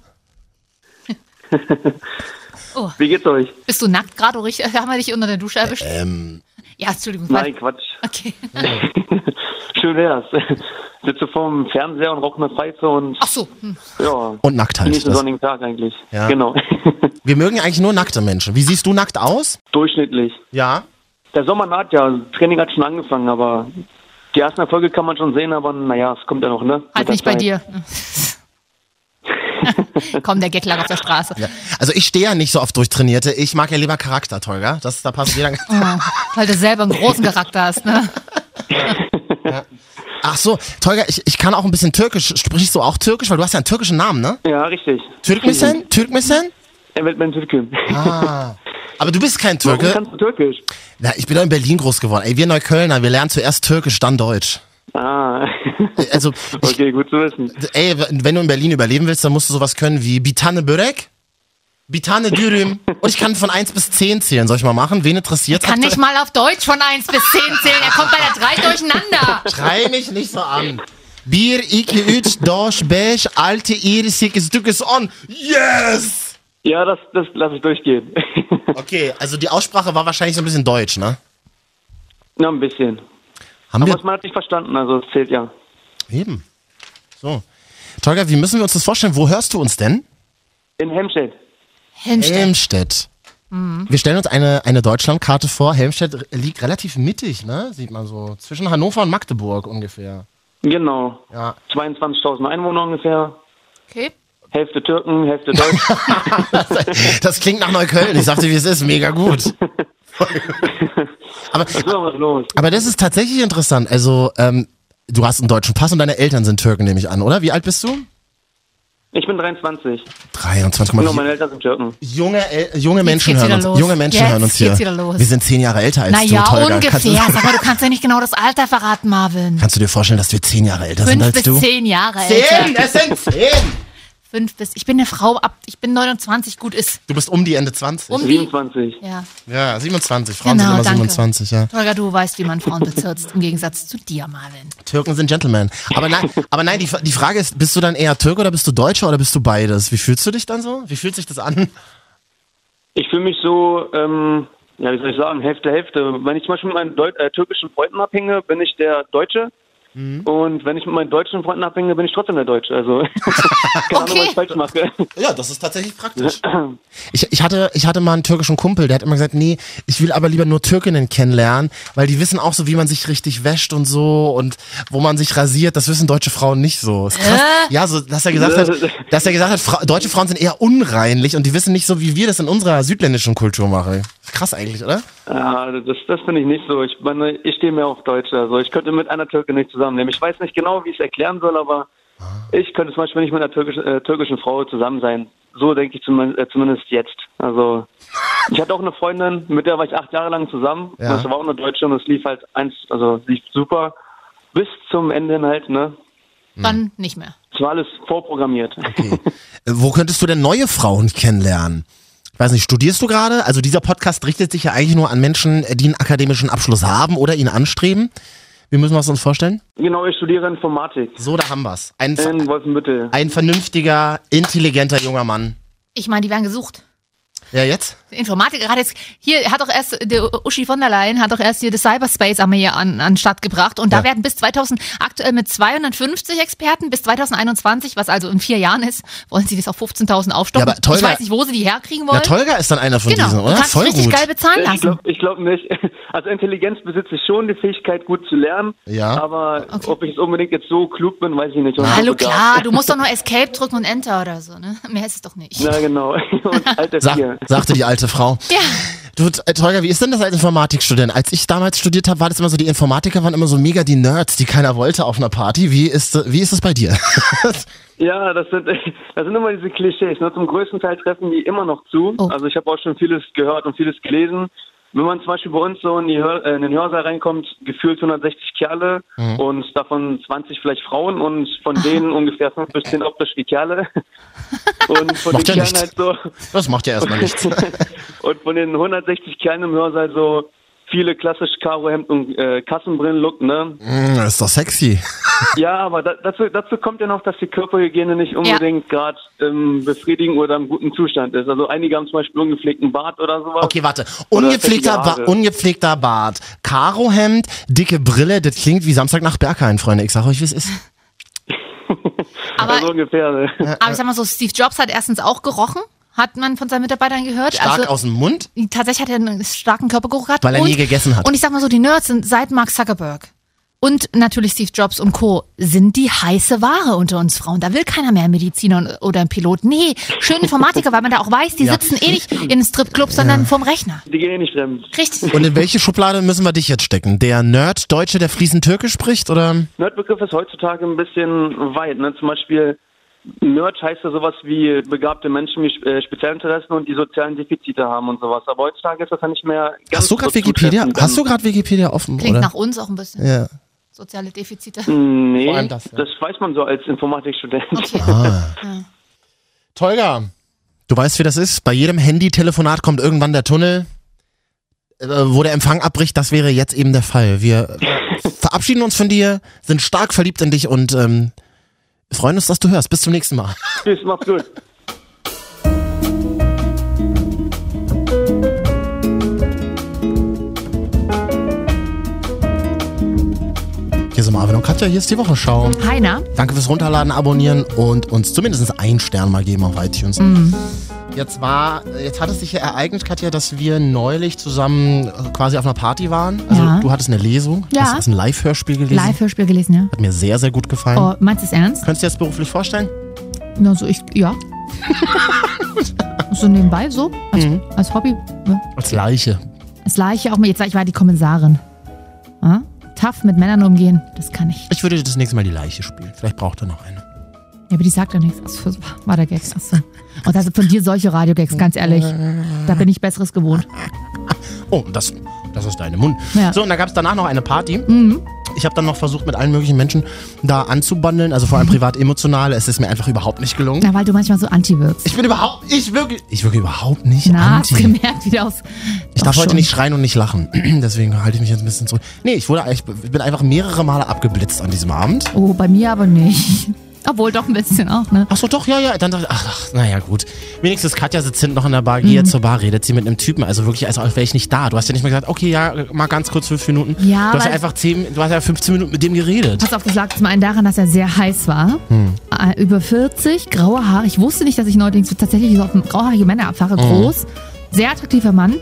hallo. Wie geht's euch? Bist du nackt gerade? Haben wir dich unter der Dusche erwischt? Ähm, Ja, Entschuldigung. Nein, Quatsch. Okay. Schön wär's. Sitze vorm Fernseher und rauche eine Pfeife und Ach so. Hm. ja, und nackt halt. Das. sonnigen Tag eigentlich. Ja. Genau. Wir mögen ja eigentlich nur nackte Menschen. Wie siehst du nackt aus? Durchschnittlich. Ja. Der Sommer naht ja, das Training hat schon angefangen, aber die ersten Erfolge kann man schon sehen, aber naja, es kommt ja noch, ne? Halt nicht bei Zeit. dir. Komm, der Gag lag auf der Straße. ja. Also ich stehe ja nicht so auf Durchtrainierte. Ich mag ja lieber Charakter, Tolga. Das, da passt jeder. Oh, weil du selber einen großen Charakter hast, ne? Ach so, Tolga, ich, ich kann auch ein bisschen Türkisch. Sprichst du auch Türkisch? Weil du hast ja einen türkischen Namen, ne? Ja, richtig. Türkmisen? Türkmisen? Er wird mein Türke. Ah. Aber du bist kein Warum Türke. kannst du Türkisch? Ja, ich bin doch in Berlin groß geworden. Ey, wir Neuköllner, wir lernen zuerst Türkisch, dann Deutsch. Ah. Also, ich, okay, gut zu wissen. ey, wenn du in Berlin überleben willst, dann musst du sowas können wie Bitane Börek, Bitane Dürüm. Und ich kann von 1 bis 10 zählen. Soll ich mal machen? Wen interessiert Kann nicht mal auf Deutsch von 1 bis 10 zählen. Er kommt bei der 3 durcheinander. Schrei mich nicht so an. Bir, iki, üç, doş, beş, altı, yedi, sekiz, dokuz, on. Yes! Ja, das, das lasse ich durchgehen. Okay, also die Aussprache war wahrscheinlich so ein bisschen deutsch, ne? Na, ein bisschen. Haben Aber wir man hat sich verstanden, also es zählt ja. eben. So. Tolga, wie müssen wir uns das vorstellen? Wo hörst du uns denn? In Hemstedt. Helmstedt. Helmstedt. Wir stellen uns eine, eine Deutschlandkarte vor. Helmstedt liegt relativ mittig, ne? Sieht man so. Zwischen Hannover und Magdeburg ungefähr. Genau. Ja. 22.000 Einwohner ungefähr. Okay. Hälfte Türken, Hälfte Deutsch. Das klingt nach Neukölln. Ich sagte, wie es ist. Mega gut. aber, aber das ist tatsächlich interessant. Also, ähm, du hast einen deutschen Pass und deine Eltern sind Türken, nehme ich an, oder? Wie alt bist du? Ich bin 23. 23, Genau, mal, meine Eltern sind Türken. junge, El- junge Menschen hören uns, los. junge Menschen Jetzt hören uns hier. geht's wieder los. Wir sind zehn Jahre älter als Naja, du, Tolga. ungefähr. Sag mal, du kannst ja nicht genau das Alter verraten, Marvin. kannst du dir vorstellen, dass wir zehn Jahre älter sind Fünf als bis du? zehn Jahre Zehn, älter. es sind zehn. Fünf bis, ich bin eine Frau ab, ich bin 29, gut ist. Du bist um die Ende 20. Um die, 27. ja. Ja, 27. Frauen Genau, sind immer danke. 27, ja. Tolga, du weißt, wie man Frauen bezirzt, im Gegensatz zu dir, Marvin. Türken sind Gentlemen. Aber nein, aber nein, die, die Frage ist, bist du dann eher Türke oder bist du Deutscher oder bist du beides? Wie fühlst du dich dann so? Wie fühlt sich das an? Ich fühle mich so, ähm, ja, wie soll ich sagen, Hälfte, Hälfte. Wenn ich zum Beispiel mit meinen Deut äh, türkischen Freunden abhänge, bin ich der Deutsche. Mhm. Und wenn ich mit meinen deutschen Freunden abhänge, bin ich trotzdem der Deutsche. Also, keine Ahnung, was ich falsch mache. Ja, das ist tatsächlich praktisch. Ich, ich, hatte, ich hatte mal einen türkischen Kumpel, der hat immer gesagt, nee, ich will aber lieber nur Türkinnen kennenlernen, weil die wissen auch so, wie man sich richtig wäscht und so und wo man sich rasiert. Das wissen deutsche Frauen nicht so. Ist krass. Ja, so, dass er gesagt hat, dass er gesagt hat, Fra deutsche Frauen sind eher unreinlich und die wissen nicht so, wie wir das in unserer südländischen Kultur machen. Krass eigentlich, oder? Ja, das, das finde ich nicht so. Ich meine, ich stehe mehr auf Deutsche. Also ich könnte mit einer Türke nicht zusammennehmen. Ich weiß nicht genau, wie ich es erklären soll, aber ich könnte zum Beispiel nicht mit einer türkischen, äh, türkischen Frau zusammen sein. So denke ich zumindest, äh, zumindest jetzt. Also ich hatte auch eine Freundin, mit der war ich acht Jahre lang zusammen. Ja. Das war auch eine Deutsche und es lief halt eins, also lief super. Bis zum Ende hin halt, ne? Dann nicht mehr. Es war alles vorprogrammiert. Äh, Wo könntest du denn neue Frauen kennenlernen? Ich weiß nicht, studierst du gerade? Also dieser Podcast richtet sich ja eigentlich nur an Menschen, die einen akademischen Abschluss haben oder ihn anstreben. Wie müssen wir es uns vorstellen? genau, ich studiere Informatik So, da haben wir's. Ein, in Wolfenbüttel. ein vernünftiger, intelligenter junger Mann. Ich meine, die werden gesucht. Ja, jetzt? Informatiker hat jetzt, hier hat doch erst, der Uschi von der Leyen hat doch erst hier das Cyberspace-Armee an, an Start gebracht und Ja. da werden bis 2000, aktuell mit 250 Experten, bis 2021, was also in vier Jahren ist, wollen sie das auf 15.000 aufstocken. Ja, aber Tolga- ich weiß nicht, wo sie die herkriegen Ja, wollen. Tolga ist dann einer von genau, diesen, du oder? kannst Voll richtig gut. geil bezahlen Ich lassen. glaube ich glaub nicht. Also Intelligenz besitze ich schon, die Fähigkeit gut zu lernen. Ja. Aber ob ich jetzt unbedingt jetzt so klug bin, weiß ich nicht. Und Hallo, klar, du musst doch nur Escape drücken und Enter oder so, ne? Mehr ist es doch nicht. Na genau. Und alter Sa Vier. sagte die alte Frau. Ja. Du, äh, Tolga, wie ist denn das als Informatikstudent? Als ich damals studiert habe, war das immer so, die Informatiker waren immer so mega die Nerds, die keiner wollte auf einer Party. Wie ist, wie ist es bei dir? Ja, das sind, das sind immer diese Klischees. Ne? Zum größten Teil treffen die immer noch zu. Oh. Also ich habe auch schon vieles gehört und vieles gelesen. Wenn man zum Beispiel bei uns so in, die Hör, äh, in den Hörsaal reinkommt, gefühlt 160 Kerle Mhm. und davon 20 vielleicht Frauen und von denen ungefähr 5 bis 10 optisch wie Kerle. Und von Macht den ja Kerlen nichts. halt so Das macht ja erstmal nichts. und von den 160 Kerlen im Hörsaal so viele klassisch Karohemd und äh, Kassenbrillen-Look, ne? Mm, das ist doch sexy. Ja, aber da, dazu, dazu kommt ja noch, dass die Körperhygiene nicht unbedingt gerade ähm, befriedigend oder im guten Zustand ist. Also einige haben zum Beispiel ungepflegten Bart oder sowas. Okay, warte. Ungepflegter, ba ungepflegter Bart, Karohemd, dicke Brille, das klingt wie Samstag nach Berghain, Freunde. Ich sag euch, wie es ist. Aber, also ungefähr. Ne? aber ich sag mal so, Steve Jobs hat erstens auch gerochen, hat man von seinen Mitarbeitern gehört. Stark also, aus dem Mund. tatsächlich hat er einen starken Körpergeruch gehabt. Weil er und, nie gegessen hat. Und ich sag mal so, die Nerds sind seit Mark Zuckerberg und natürlich Steve Jobs und Co. sind die heiße Ware unter uns Frauen. Da will keiner mehr Mediziner oder ein Pilot. Nee, schön Informatiker, weil man da auch weiß, die Ja. sitzen eh nicht in einem Stripclub, sondern vorm Rechner. Die gehen eh nicht fremd. Richtig. Und in welche Schublade müssen wir dich jetzt stecken? Der Nerd Deutsche, der fließend Türkisch spricht, oder? Nerdbegriff ist heutzutage ein bisschen weit. Ne? Zum Beispiel Nerd heißt ja sowas wie begabte Menschen mit äh, Spezialinteressen und die sozialen Defizite haben und sowas. Aber heutzutage ist das ja nicht mehr ganz Hast du gerade so Wikipedia? Hast du gerade Wikipedia offen, Klingt oder? nach uns auch ein bisschen. ja. Soziale Defizite. Nee, Vor allem das, das, ja. weiß man so als Informatikstudent. Okay. Tolga, du weißt, wie das ist. Bei jedem Handy-Telefonat kommt irgendwann der Tunnel, äh, wo der Empfang abbricht. Das wäre jetzt eben der Fall. Wir verabschieden uns von dir, sind stark verliebt in dich und ähm, freuen uns, dass du hörst. Bis zum nächsten Mal. Tschüss, macht's gut. Hier sind Marvin und Katja, hier ist die Wochenschau. Heiner, Danke fürs Runterladen, Abonnieren und uns zumindest einen Stern mal geben auf iTunes. Jetzt war, jetzt hat es sich ja ereignet, Katja, dass wir neulich zusammen äh, quasi auf einer Party waren. Also Ja. du hattest eine Lesung, Ja. hast, hast ein Live-Hörspiel gelesen. Live-Hörspiel gelesen, ja. Hat mir sehr, sehr gut gefallen. Oh, meinst du es ernst? Könntest du dir das beruflich vorstellen? Na, so ich, ja. so nebenbei, so, als, als Hobby. Ne? Als Leiche. Das Leiche auch mal, jetzt sag ich war die Kommissarin. Ja? Tough mit Männern umgehen, das kann ich. Ich würde das nächste Mal die Leiche spielen. Vielleicht braucht er noch eine. Ja, aber die sagt ja nichts. Achso, war der Gag. Und also von dir solche Radiogags, ganz ehrlich. Da bin ich Besseres gewohnt. Oh, das, das ist deine Mund. Ja. Mhm. So, und da gab es danach noch eine Party. Ich habe dann noch versucht, mit allen möglichen Menschen da anzubandeln, also vor allem privat emotional. Es ist mir einfach überhaupt nicht gelungen. Na, weil du manchmal so anti wirkst. Ich bin überhaupt, ich wirklich, ich wirklich überhaupt nicht Na, hast anti. gemerkt, wie aus. Ich darf heute schon. nicht schreien und nicht lachen. Deswegen halte ich mich jetzt ein bisschen zurück. Nee, ich wurde, ich bin einfach mehrere Male abgeblitzt an diesem Abend. Oh, bei mir aber nicht. Obwohl doch ein bisschen auch, ne? Ach so, doch, ja, ja. Dann dachte ich, ach, ach naja, gut. Wenigstens Katja sitzt hinten noch in der Bar, geht Mhm. zur Bar, redet sie mit einem Typen. Also wirklich, als wäre ich nicht da. Du hast ja nicht mal gesagt, okay, ja, mal ganz kurz fünf Minuten. Ja, Du hast ja einfach zehn, du hast ja 15 Minuten mit dem geredet. Pass auf, das lag zum einen daran, dass er sehr heiß war. Hm. Äh, über 40, graue Haare. Ich wusste nicht, dass ich neuerdings tatsächlich so auf grauhaarige Männer abfahre. Hm. Groß, sehr attraktiver Mann,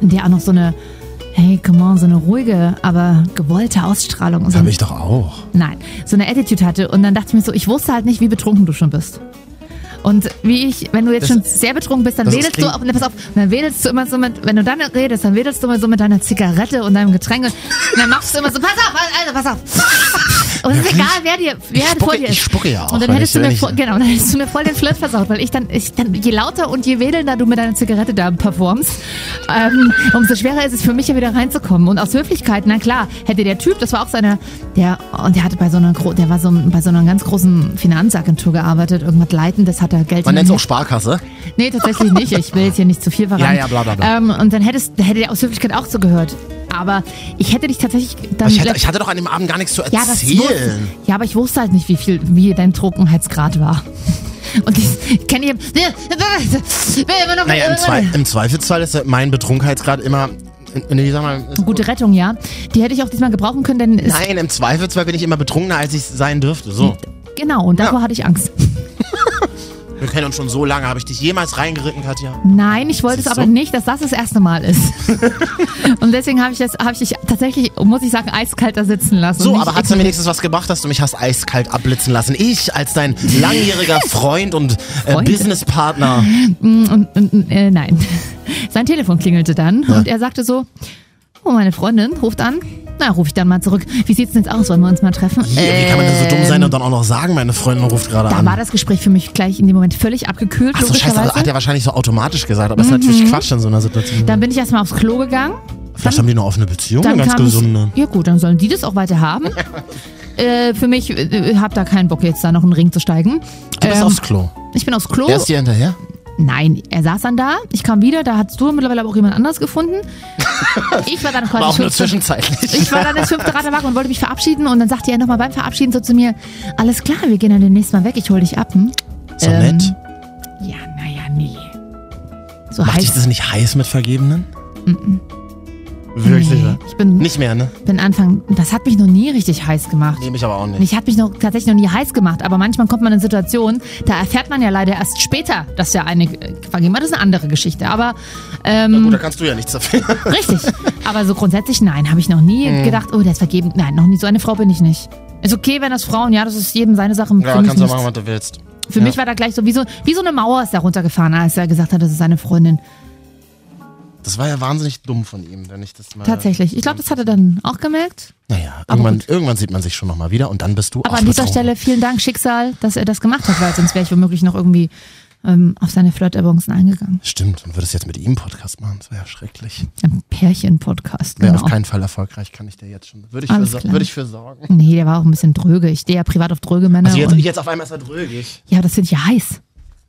der auch noch so eine, hey, come on, so eine ruhige, aber gewollte Ausstrahlung. und So Habe ich doch auch. Nein, so eine Attitude hatte. Und dann dachte ich mir so, ich wusste halt nicht, wie betrunken du schon bist. Und wie ich, wenn du jetzt Das- schon sehr betrunken bist, dann das wedelst du, auch, ne, pass auf, dann wedelst du immer so mit, wenn du dann redest, dann wedelst du immer so mit deiner Zigarette und deinem Getränk und dann machst du immer so, pass auf, also pass auf. Und es ist egal, wer dir, wer spucke- vor dir ist. ich spucke ja auch, Und dann hättest ich- du mir, voll, genau, dann hättest du mir voll den Flirt versaut, weil ich dann, ich dann, je lauter und je wedelnder du mit deiner Zigarette da performst, ähm, umso schwerer ist es für mich ja wieder reinzukommen. Und aus Höflichkeit, na klar, hätte der Typ, das war auch seine, der, und der hatte bei so einer, der war so bei so einer ganz großen Finanzagentur gearbeitet, irgendwas Leitendes, hat er Geld Man nennt es auch Sparkasse. Nee, tatsächlich nicht. Ich will jetzt hier nicht zu viel verraten. Ja, ja, bla, bla, bla. Ähm, und dann hättest, hätte der aus Höflichkeit auch so gehört. Aber ich hätte dich tatsächlich dann. Ich hatte, ich hatte doch an dem Abend gar nichts zu ja, das erzählen. wusste, ja, aber ich wusste halt nicht, wie viel, wie dein Trockenheitsgrad war. Und ich kenne noch, naja, im, Zwei, im Zweifelsfall ist mein Betrunkenheitsgrad immer. Nee, sag mal. Gute Rettung, ja. Die hätte ich auch diesmal gebrauchen können, denn Nein, im Zweifelsfall bin ich immer betrunkener, als ich sein dürfte. So. genau, und davor Ja. hatte ich Angst. Wir kennen uns schon so lange. Habe ich dich jemals reingeritten, Katja? Nein, ich wollte es aber du? nicht, dass das das erste Mal ist. und deswegen habe ich, habe ich dich tatsächlich, muss ich sagen, eiskalt da sitzen lassen. So, aber hat es dann wenigstens was gebracht, dass du mich hast eiskalt abblitzen lassen? Ich als dein langjähriger Freund und äh? Businesspartner. Und, und, äh, nein. Sein Telefon klingelte dann und er sagte so, oh, meine Freundin ruft an. Na, rufe ich dann mal zurück. Wie sieht's denn jetzt aus? Wollen wir uns mal treffen? Hier, wie kann man denn so dumm sein und dann auch noch sagen, meine Freundin ruft gerade Da an? war das Gespräch für mich gleich in dem Moment völlig abgekühlt, Ach so, scheiße, logischerweise. hat er wahrscheinlich so automatisch gesagt, aber ist natürlich Quatsch in so einer Situation. dann bin ich erstmal aufs Klo gegangen. Vielleicht haben die eine offene Beziehung, eine ganz kam gesunde. ich, ja gut, dann sollen die das auch weiter haben. äh, für mich, äh, hab da keinen Bock jetzt da noch in den Ring zu steigen. Du bist Ähm, aufs Klo. ich bin aufs Klo. Er ist dir hinterher? Nein, er saß dann da. Ich kam wieder, da hast du mittlerweile aber auch jemand anders gefunden. Ich war dann quasi War auch nur zwischenzeitlich. Ich war dann das fünfte Rad der Wache und wollte mich verabschieden und dann sagte er nochmal beim Verabschieden so zu mir, alles klar, wir gehen dann demnächst mal weg, ich hol dich ab. Hm? so Ähm, nett. Ja, naja, nee. So Macht dich heiß. das nicht heiß mit Vergebenen? Wirklich Nee, sicher? ich bin, Nicht mehr, ne? bin Anfang, das hat mich noch nie richtig heiß gemacht. Nee, mich aber auch nicht. Mich hat mich noch, tatsächlich noch nie heiß gemacht, aber manchmal kommt man in Situationen, da erfährt man ja leider erst später, dass der eine äh, vergeben hat. Das ist eine andere Geschichte, aber ähm, Gut, da kannst du ja nichts dafür. Richtig. Aber so grundsätzlich, nein, habe ich noch nie Mhm. gedacht, oh, der ist vergeben. Nein, noch nie. So eine Frau bin ich nicht. Ist okay, wenn das Frauen, ja, das ist jedem seine Sache. Ja, kannst du machen, was du willst. für ja. mich war da gleich so, wie so, wie so eine Mauer ist da runtergefahren, als er gesagt hat, das ist seine Freundin. Das war ja wahnsinnig dumm von ihm, wenn ich das mal. Tatsächlich. Ich glaube, das hat er dann auch gemerkt. Naja, Aber irgendwann, gut. irgendwann sieht man sich schon nochmal wieder und dann bist du Aber auch an dieser. Stelle vielen Dank, Schicksal, dass er das gemacht hat, weil sonst wäre ich womöglich noch irgendwie ähm, auf seine Flirterboncen eingegangen. Stimmt, und würdest jetzt mit ihm einen Podcast machen, das wäre ja schrecklich. Ein Pärchen-Podcast. Wäre Genau. auf keinen Fall erfolgreich, kann ich dir jetzt schon. Würde ich, für, Alles so- klar. würde ich für sorgen. Nee, der war auch ein bisschen dröge. Ich stehe ja privat auf dröge Männer. Also jetzt, und, jetzt auf einmal ist er drögig. ja, das finde ich ja heiß.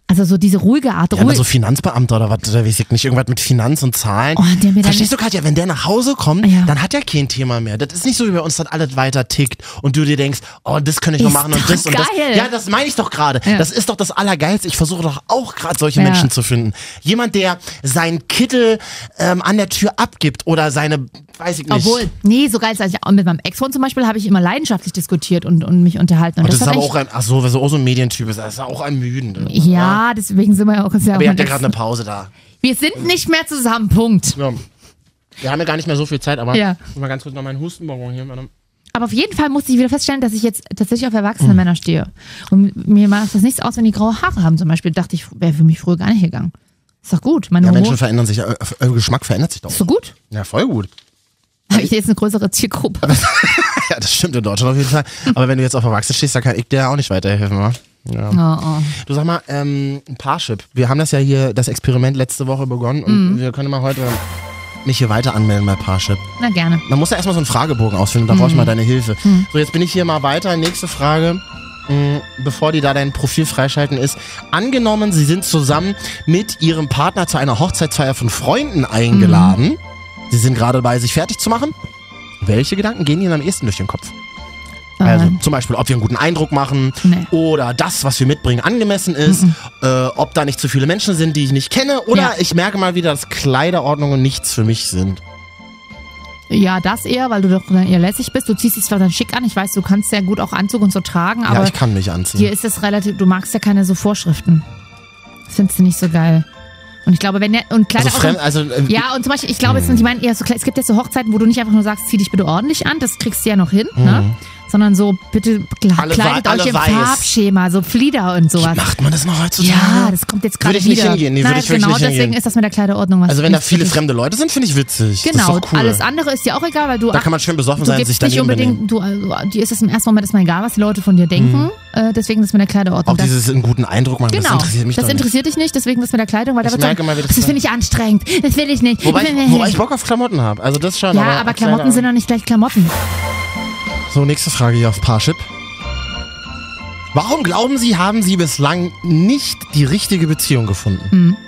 Also so diese ruhige Art. Ja, ruhig. so Finanzbeamter oder was, oder weiß ich nicht, irgendwas mit Finanz und Zahlen. Oh, der mir dann- Verstehst du, Katja, wenn der nach Hause kommt, Ja. dann hat er kein Thema mehr. Das ist nicht so wie bei uns, dass alles weiter tickt und du dir denkst, oh, das könnte ich noch Ist machen und das und das. geil. Ja, das meine ich doch gerade. Ja. Das ist doch das Allergeilste. Ich versuche doch auch gerade solche Ja. Menschen zu finden. Jemand, der seinen Kittel ähm, an der Tür abgibt oder seine, weiß ich nicht. Obwohl, nee, so geil ist als ich auch mit meinem Ex-Freund zum Beispiel habe ich immer leidenschaftlich diskutiert und, und mich unterhalten. Und Und das, ist hat aber eigentlich- auch ein, ach so, weil so auch so ein Medientyp ist, das ist auch ermüdend. Ja, deswegen sind wir ja auch. Ja Aber ihr habt ja gerade eine Pause da. wir sind nicht mehr zusammen, Punkt. Ja. Wir haben ja gar nicht mehr so viel Zeit, aber Ja. ich muss mal ganz kurz noch meinen Hustenbonbon hier. Warte. Aber auf jeden Fall musste ich wieder feststellen, dass ich jetzt tatsächlich auf erwachsene Männer stehe. Und mir macht das nichts aus, wenn die graue Haare haben. Zum Beispiel dachte ich, wäre für mich früher gar nicht gegangen. Ist doch gut. Meine Ja, Hormone- Menschen verändern sich, äh, äh, Geschmack verändert sich doch. ist doch gut. Ja, voll gut. Habe ich jetzt eine größere Zielgruppe. Ja, das stimmt in Deutschland auf jeden Fall. Aber wenn du jetzt auf Erwachsene stehst, dann kann ich dir auch nicht weiterhelfen, wa? Ja. Oh, oh. Du sag mal, ähm, Parship. Wir haben das ja hier, das Experiment letzte Woche begonnen und wir können mal heute mich hier weiter anmelden bei Parship. Na gerne. Man muss ja erstmal so einen Fragebogen ausfüllen, da brauche ich mal deine Hilfe. So, jetzt bin ich hier mal weiter. Nächste Frage. mh, Bevor die da dein Profil freischalten ist. Angenommen, sie sind zusammen mit ihrem Partner zu einer Hochzeitsfeier von Freunden eingeladen. Sie sind gerade dabei, sich fertig zu machen. Welche Gedanken gehen Ihnen am ehesten durch den Kopf? Also Ähm, zum Beispiel, ob wir einen guten Eindruck machen Nee. oder das, was wir mitbringen, angemessen ist, äh, ob da nicht zu viele Menschen sind, die ich nicht kenne oder Ja. ich merke mal wieder, dass Kleiderordnungen nichts für mich sind. ja, das eher, weil du doch dann eher lässig bist. Du ziehst dich zwar dann schick an. Ich weiß, du kannst sehr gut auch Anzug und so tragen, ja, aber ich kann mich anziehen. dir ist es relativ, du magst ja keine so Vorschriften. Das findest du nicht so geil. Und ich glaube, wenn der, und also, Kleider fremd, also äh, Ja, und zum Beispiel, ich glaube, es sind, die meinen eher so, es gibt jetzt so Hochzeiten, wo du nicht einfach nur sagst, zieh dich bitte ordentlich an, das kriegst du ja noch hin, ne? Sondern so, bitte Alle kleidet alle euch im weiß. Farbschema, so Flieder und sowas. macht man das noch heutzutage? Ja, das kommt jetzt gerade Würde ich nicht wieder. hingehen, nee, würde Nein, ich genau nicht deswegen hingehen. ist das mit der Kleiderordnung was. Also wenn da nicht viele wirklich- fremde Leute sind, finde ich witzig. Genau, ist cool. alles andere ist dir auch egal, weil du Da kann man schön besoffen du sein, sich nicht daneben unbedingt, du, also, dir ist es im ersten Moment erstmal egal, was die Leute von dir denken, äh, deswegen das mit der Kleiderordnung. Auch das, dieses einen guten Eindruck machen, Genau, das interessiert mich das nicht. interessiert dich nicht, deswegen das mit der Kleidung, weil da Ich wird merke sagen, mal, wie das das finde ich anstrengend, das will ich nicht. Wobei, ich, wobei ich Bock auf Klamotten habe. Also das schon. ja, aber, Klamotten sind doch nicht gleich Klamotten. So, nächste Frage hier auf Parship. Warum glauben Sie, haben Sie bislang nicht die richtige Beziehung gefunden?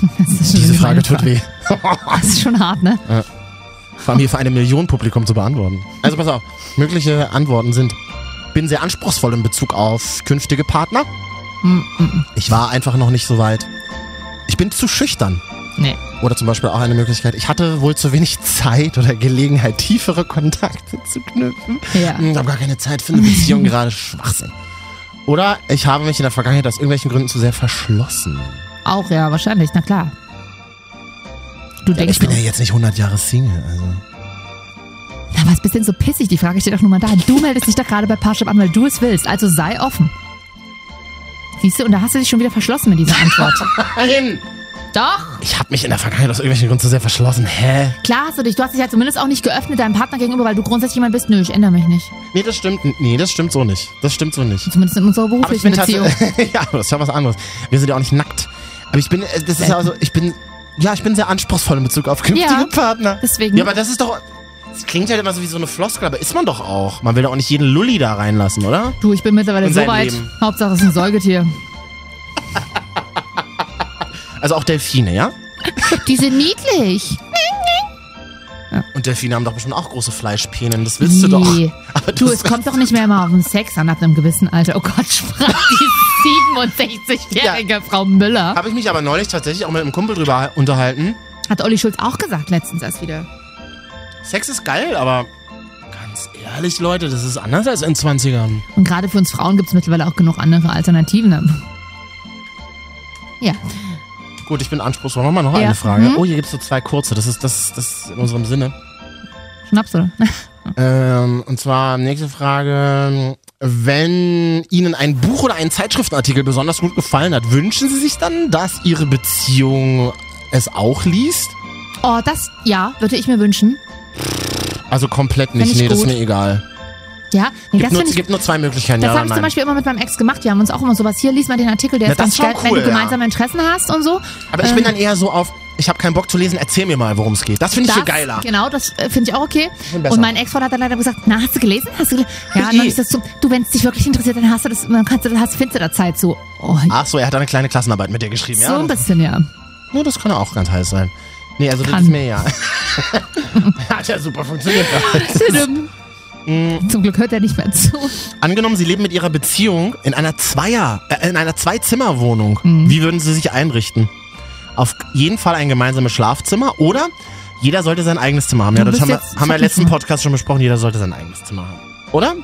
Das ist schon Diese Frage tut weh. Das ist schon hart, ne? Vor allem hier für eine Million Publikum zu beantworten. Also pass auf, mögliche Antworten sind, bin sehr anspruchsvoll in Bezug auf künftige Partner. Ich war einfach noch nicht so weit. Ich bin zu schüchtern. Nee. Oder zum Beispiel auch eine Möglichkeit, ich hatte wohl zu wenig Zeit oder Gelegenheit, tiefere Kontakte zu knüpfen. Ja. Hm, Ich habe gar keine Zeit für eine Beziehung, gerade Schwachsinn. Oder ich habe mich in der Vergangenheit aus irgendwelchen Gründen zu sehr verschlossen. Auch, ja, wahrscheinlich, na klar. Du Ja, denkst, ich bin ja jetzt nicht 100 Jahre Single, also. na, was bist denn so pissig? Die Frage steht doch nur mal da. Du meldest dich doch gerade bei Parship an, weil du es willst. Also sei offen. Siehst du, und da hast du dich schon wieder verschlossen mit dieser Antwort. Nein! Doch, Ich habe mich in der Vergangenheit aus irgendwelchen Gründen zu sehr verschlossen. Hä? klar hast du dich. Du hast dich ja zumindest auch nicht geöffnet deinem Partner gegenüber, weil du grundsätzlich jemand bist. Nö, ich ändere mich nicht. Nee, das stimmt. Nee, das stimmt so nicht. Das stimmt so nicht. Zumindest in unserer Aber ich beruflichen bin Beziehung. ja, das ist ja was anderes. Wir sind ja auch nicht nackt. Aber ich bin, äh, das ist ja also, ich bin, ja, ich bin sehr anspruchsvoll in Bezug auf künftige Ja, Partner. deswegen. Ja, aber das ist doch. Das klingt halt immer so wie so eine Floskel, aber ist man doch auch. Man will doch auch nicht jeden Lulli da reinlassen, oder? Du, ich bin mittlerweile so weit. Leben. Hauptsache es ist ein Säugetier. Also auch Delfine, ja? Die sind niedlich. Und Delfine haben doch bestimmt auch große Fleischpänen. Das willst du doch. Nee. Aber Du, es kommt doch nicht mehr immer auf den Sex an ab einem gewissen Alter. Oh Gott, sprach die 67-jährige Frau Müller. Habe ich mich aber neulich tatsächlich auch mit einem Kumpel drüber unterhalten. Hat Olli Schulz auch gesagt letztens erst wieder. Sex ist geil, aber ganz ehrlich, Leute, das ist anders als in 20ern. Und gerade für uns Frauen gibt es mittlerweile auch genug andere Alternativen. Ja. Gut, ich bin anspruchsvoll. Machen wir noch Ja. eine Frage. Mhm. Oh, hier gibt es so zwei kurze. Das ist, das, das ist in unserem Sinne. Schnaps, oder? Ähm, und zwar nächste Frage. Wenn Ihnen ein Buch oder ein Zeitschriftenartikel besonders gut gefallen hat, wünschen Sie sich dann, dass Ihre Beziehung es auch liest? Oh, das, ja, würde ich mir wünschen. Also komplett nicht. ich Nee, das ist gut. mir egal. Ja, nee, Gibt das nur, ich. gibt nur zwei Möglichkeiten, Das ja habe ich zum Beispiel immer mit meinem Ex gemacht. Wir haben uns auch immer sowas. Hier, lies mal den Artikel, der Na, ist das ganz geil, wenn cool, du ja. gemeinsame Interessen hast und so. Aber ich Ähm, bin dann eher so auf, ich habe keinen Bock zu lesen, erzähl mir mal, worum es geht. Das finde ich viel Das, geiler. Genau, das äh, finde ich auch okay. Viel besser. Und mein Ex-Freund hat dann leider gesagt, na, hast du gelesen? Hast du gelesen? Ja, dann ist das so, du, wenn es dich wirklich interessiert, dann hast du das, dann kannst du, dann hast, findest du da Zeit so. Oh, Ach so, er hat eine kleine Klassenarbeit mit dir geschrieben, so ja? ein bisschen, ja. Nur das kann auch ganz heiß sein. Nee, also das Kann. ist mir ja. hat ja super funktioniert. Tudum. Zum Glück hört er nicht mehr zu. Angenommen, Sie leben mit Ihrer Beziehung in einer Zweier, äh, in einer Zwei-Zimmer-Wohnung. Mhm. Wie würden Sie sich einrichten? Auf jeden Fall ein gemeinsames Schlafzimmer oder jeder sollte sein eigenes Zimmer haben. Ja, das haben wir, haben wir im letzten. Podcast schon besprochen. Jeder sollte sein eigenes Zimmer haben. Oder?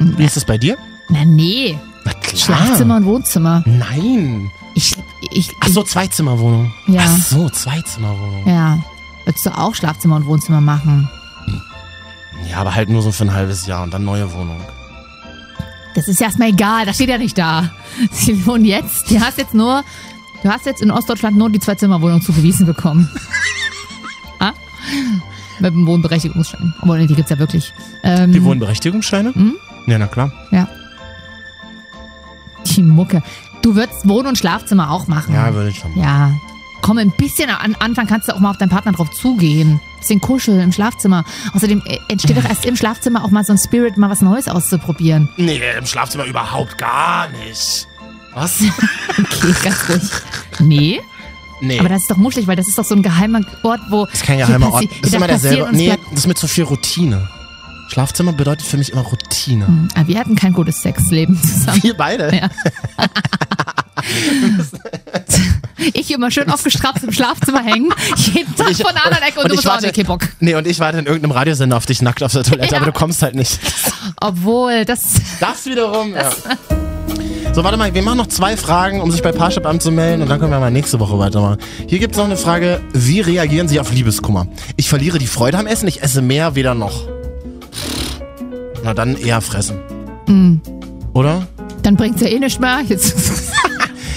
Wie ist es bei dir? Na, nee. Na klar. Schlafzimmer und Wohnzimmer. Nein. Ich, ich, Ach so, Zweizimmerwohnung. Ja. Ach so, Zweizimmerwohnung. ja. Würdest du auch Schlafzimmer und Wohnzimmer machen? Ja, aber halt nur so für ein halbes Jahr und dann neue Wohnung. Das ist ja erstmal egal, das steht ja nicht da. Sie wohnen jetzt, du hast jetzt nur, du hast jetzt in Ostdeutschland nur die Zwei-Zimmer-Wohnung zugewiesen bekommen. ah? Mit dem Wohnberechtigungsschein. Aber nee, die gibt's ja wirklich. Ähm, Die Wohnberechtigungsscheine? Mhm. Ja, na klar. Ja. Die Mucke. Du würdest Wohn- und Schlafzimmer auch machen. Ja, würde ich schon machen. Ja. Komm, ein bisschen an Anfang kannst du auch mal auf deinen Partner drauf zugehen. Bisschen kuscheln im Schlafzimmer. Außerdem äh, entsteht doch erst im Schlafzimmer auch mal so ein Spirit, mal was Neues auszuprobieren. Nee, im Schlafzimmer überhaupt gar nicht. Was? Okay, ganz ruhig. Nee, Nee. aber das ist doch muschelig, weil das ist doch so ein geheimer Ort, wo. Das ist kein geheimer Ort. Das ist immer derselbe. Nee, Nee. das ist mit so viel Routine. Schlafzimmer bedeutet für mich immer Routine. Aber Ah, wir hatten kein gutes Sexleben zusammen. Wir beide? Ja. Ich immer schön aufgestrappt im Schlafzimmer hängen, jeden Tag Ich- von der anderen Ecke und, und du ich bist auch warte- nicht Bock. Nee, und ich warte in irgendeinem Radiosender auf dich nackt auf der Toilette, Ja. aber du kommst halt nicht. Obwohl, das. Das wiederum, ja. So, warte mal, wir machen noch zwei Fragen, um sich bei Parship anzumelden und dann können wir mal nächste Woche weitermachen. Hier gibt es noch eine Frage, wie reagieren Sie auf Liebeskummer? Ich verliere die Freude am Essen, ich esse mehr, weder noch. Na dann eher fressen. Mm. Oder? Dann bringt's ja eh nicht mehr. Jetzt.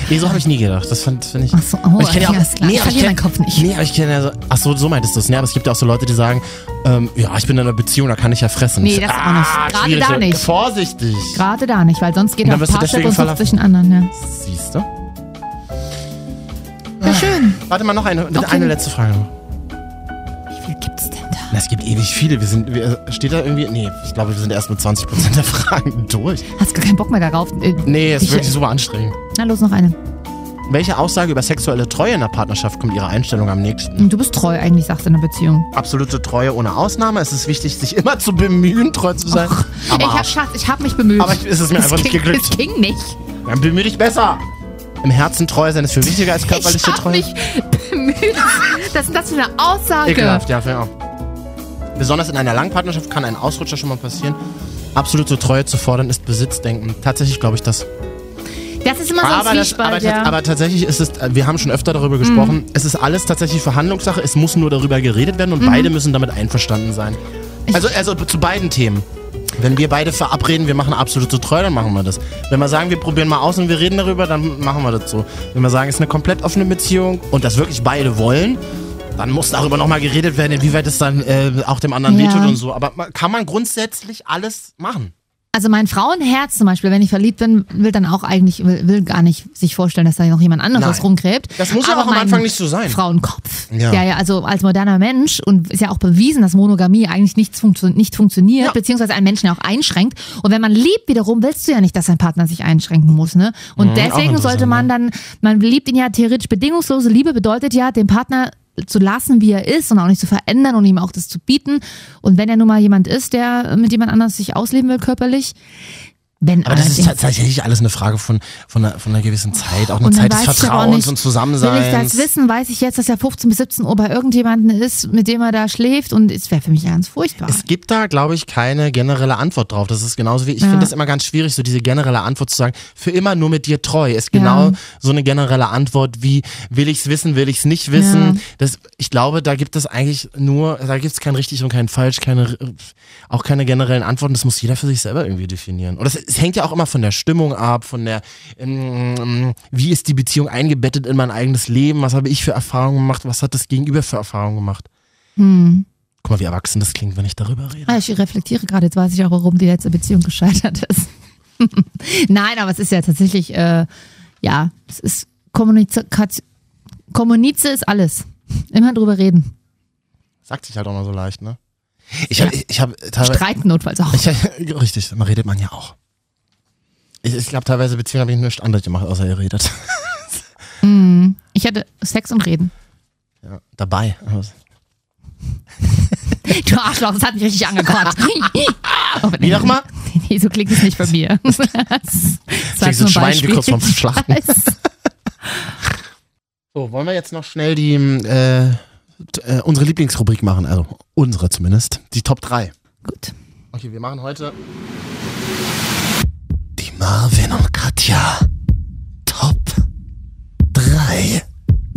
Nee, so habe ich nie gedacht. Das finde find ich. Ach so, oh, ich kenn ja ja, auch, ist klar. Ich verliere meinen Kopf nicht. Nee, aber ich kenne ja so. Ach so, so meintest du es. Ne, aber es gibt ja auch so Leute, die sagen, ähm, ja, ich bin in einer Beziehung, da kann ich ja fressen. Nee, das auch nicht. Gerade schwierig. da nicht. Vorsichtig. Gerade da nicht, weil sonst geht er auf Parship und sucht sich einen anderen. Ja. Siehst du? ja, schön. Warte mal, noch eine, Okay. eine letzte Frage. Es gibt ewig viele. Wir sind, wir, steht da irgendwie? Nee, ich glaube, wir sind erst mit 20% der Fragen durch. Hast gar keinen Bock mehr darauf? Äh, Nee, es ist Ich- wirklich super anstrengend. Na los, noch eine. Welche Aussage über sexuelle Treue in der Partnerschaft kommt Ihrer Einstellung am nächsten? Du bist treu eigentlich, sagst du in einer Beziehung. Absolute Treue ohne Ausnahme. Es ist wichtig, sich immer zu bemühen, treu zu sein. Aber, ich hab, Schatz, ich hab mich bemüht. aber ich- es ist mir einfach nicht ging, geglückt. Es ging nicht. Dann bemühe dich besser. Im Herzen treu sein ist viel wichtiger als Ich körperliche hab Treue. mich bemüht. Was ist das für eine Aussage? Ekelhaft, ja, ich auch. Besonders in einer Langpartnerschaft kann ein Ausrutscher schon mal passieren. Absolute Treue zu fordern ist Besitzdenken. Tatsächlich glaube ich das. Das ist immer so ein Aber, das, aber, ja. aber tatsächlich ist es, wir haben schon öfter darüber gesprochen, es ist alles tatsächlich Verhandlungssache, es muss nur darüber geredet werden und beide müssen damit einverstanden sein. Also, also zu beiden Themen. Wenn wir beide verabreden, wir machen absolute Treue, dann machen wir das. Wenn wir sagen, wir probieren mal aus und wir reden darüber, dann machen wir das so. Wenn wir sagen, es ist eine komplett offene Beziehung und das wirklich beide wollen, dann muss darüber nochmal geredet werden, inwieweit es dann äh, auch dem anderen Ja. wehtut und so. Aber kann man grundsätzlich alles machen? Also mein Frauenherz zum Beispiel, wenn ich verliebt bin, will dann auch eigentlich, will, will gar nicht sich vorstellen, dass da noch jemand anderes Nein. rumgräbt. Das muss ja Aber auch am Anfang nicht so sein. Frauenkopf. Ja. Ja. ja, also als moderner Mensch und ist ja auch bewiesen, dass Monogamie eigentlich nichts funktio nicht funktioniert, Ja. beziehungsweise einen Menschen ja auch einschränkt. Und wenn man liebt wiederum, willst du ja nicht, dass dein Partner sich einschränken muss, ne? Und Mhm, deswegen sollte man dann, man liebt ihn ja theoretisch bedingungslose Liebe bedeutet ja, den Partner zu lassen, wie er ist und auch nicht zu verändern und ihm auch das zu bieten. Und wenn er nun mal jemand ist, der mit jemand anders sich ausleben will körperlich, wenn Aber das ist tatsächlich alles eine Frage von, von, einer, von einer gewissen Zeit, auch eine Zeit des ich Vertrauens nicht, und Will ich Zusammenseins. das wissen, weiß ich jetzt, dass er 15 bis 17 Uhr bei irgendjemandem ist, mit dem er da schläft und es wäre für mich ganz furchtbar. Es gibt da, glaube ich, keine generelle Antwort drauf. Das ist genauso wie, ich Ja. finde das immer ganz schwierig, so diese generelle Antwort zu sagen, für immer nur mit dir treu, ist genau Ja. so eine generelle Antwort wie, will ich's wissen, will ich's nicht wissen. Ja. Das, ich glaube, da gibt es eigentlich nur, da gibt es kein richtig und kein falsch, keine, auch keine generellen Antworten. Das muss jeder für sich selber irgendwie definieren. Und das, es hängt ja auch immer von der Stimmung ab, von der, ähm, wie ist die Beziehung eingebettet in mein eigenes Leben, was habe ich für Erfahrungen gemacht, was hat das Gegenüber für Erfahrungen gemacht. Hm. Guck mal, wie erwachsen das klingt, wenn ich darüber rede. Ah, Ich reflektiere gerade, jetzt weiß ich auch, warum die letzte Beziehung gescheitert ist. Nein, aber es ist ja tatsächlich, äh, ja, es ist Kommunikation. Kommunize ist alles. Immer drüber reden. Sagt sich halt auch mal so leicht, ne? Ich habe, ich habe Streiten notfalls auch. ich, richtig, man redet man ja auch. Ich, ich glaube, teilweise Beziehungen habe ich nichts anderes gemacht, außer ihr redet. Ich hatte Sex und Reden. Ja, dabei. Du Arschloch, das hat mich richtig angekotzt. Aber Wie nochmal? Nee, so klingt es nicht bei mir. Das Klingt so ein Schwein wie kurz vorm Schlachten. So, wollen wir jetzt noch schnell die, äh, äh, unsere Lieblingsrubrik machen? Also, unsere zumindest. Die Top 3. Gut. Okay, wir machen heute Marvin und Katja Top 3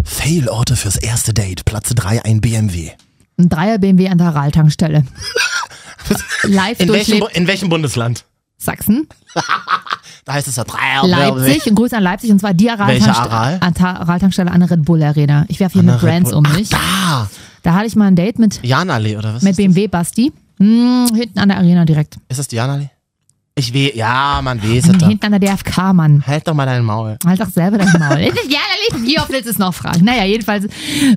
Fail-Orte fürs erste Date. Platz 3 ein BMW. Ein Dreier BMW an der Rahltankstelle. Live In welchem, in welchem Bundesland? Sachsen, Da heißt es ja Dreier Leipzig und Grüße an Leipzig und zwar die Aral? an der Rahltankstelle an der Red Bull Arena. Ich werfe hier mit Brands um mich. Da! Da hatte ich mal ein Date mit, Janallee, oder was? mit? BMW Basti. Hm, hinten an der Arena direkt. Ist das die Janallee? Ich weh, ja, man weiß es doch. hinten an der DFK, Mann. Halt doch mal dein Maul. Halt doch selber dein Maul. ja, wie oft willst du es noch fragen? Naja, jedenfalls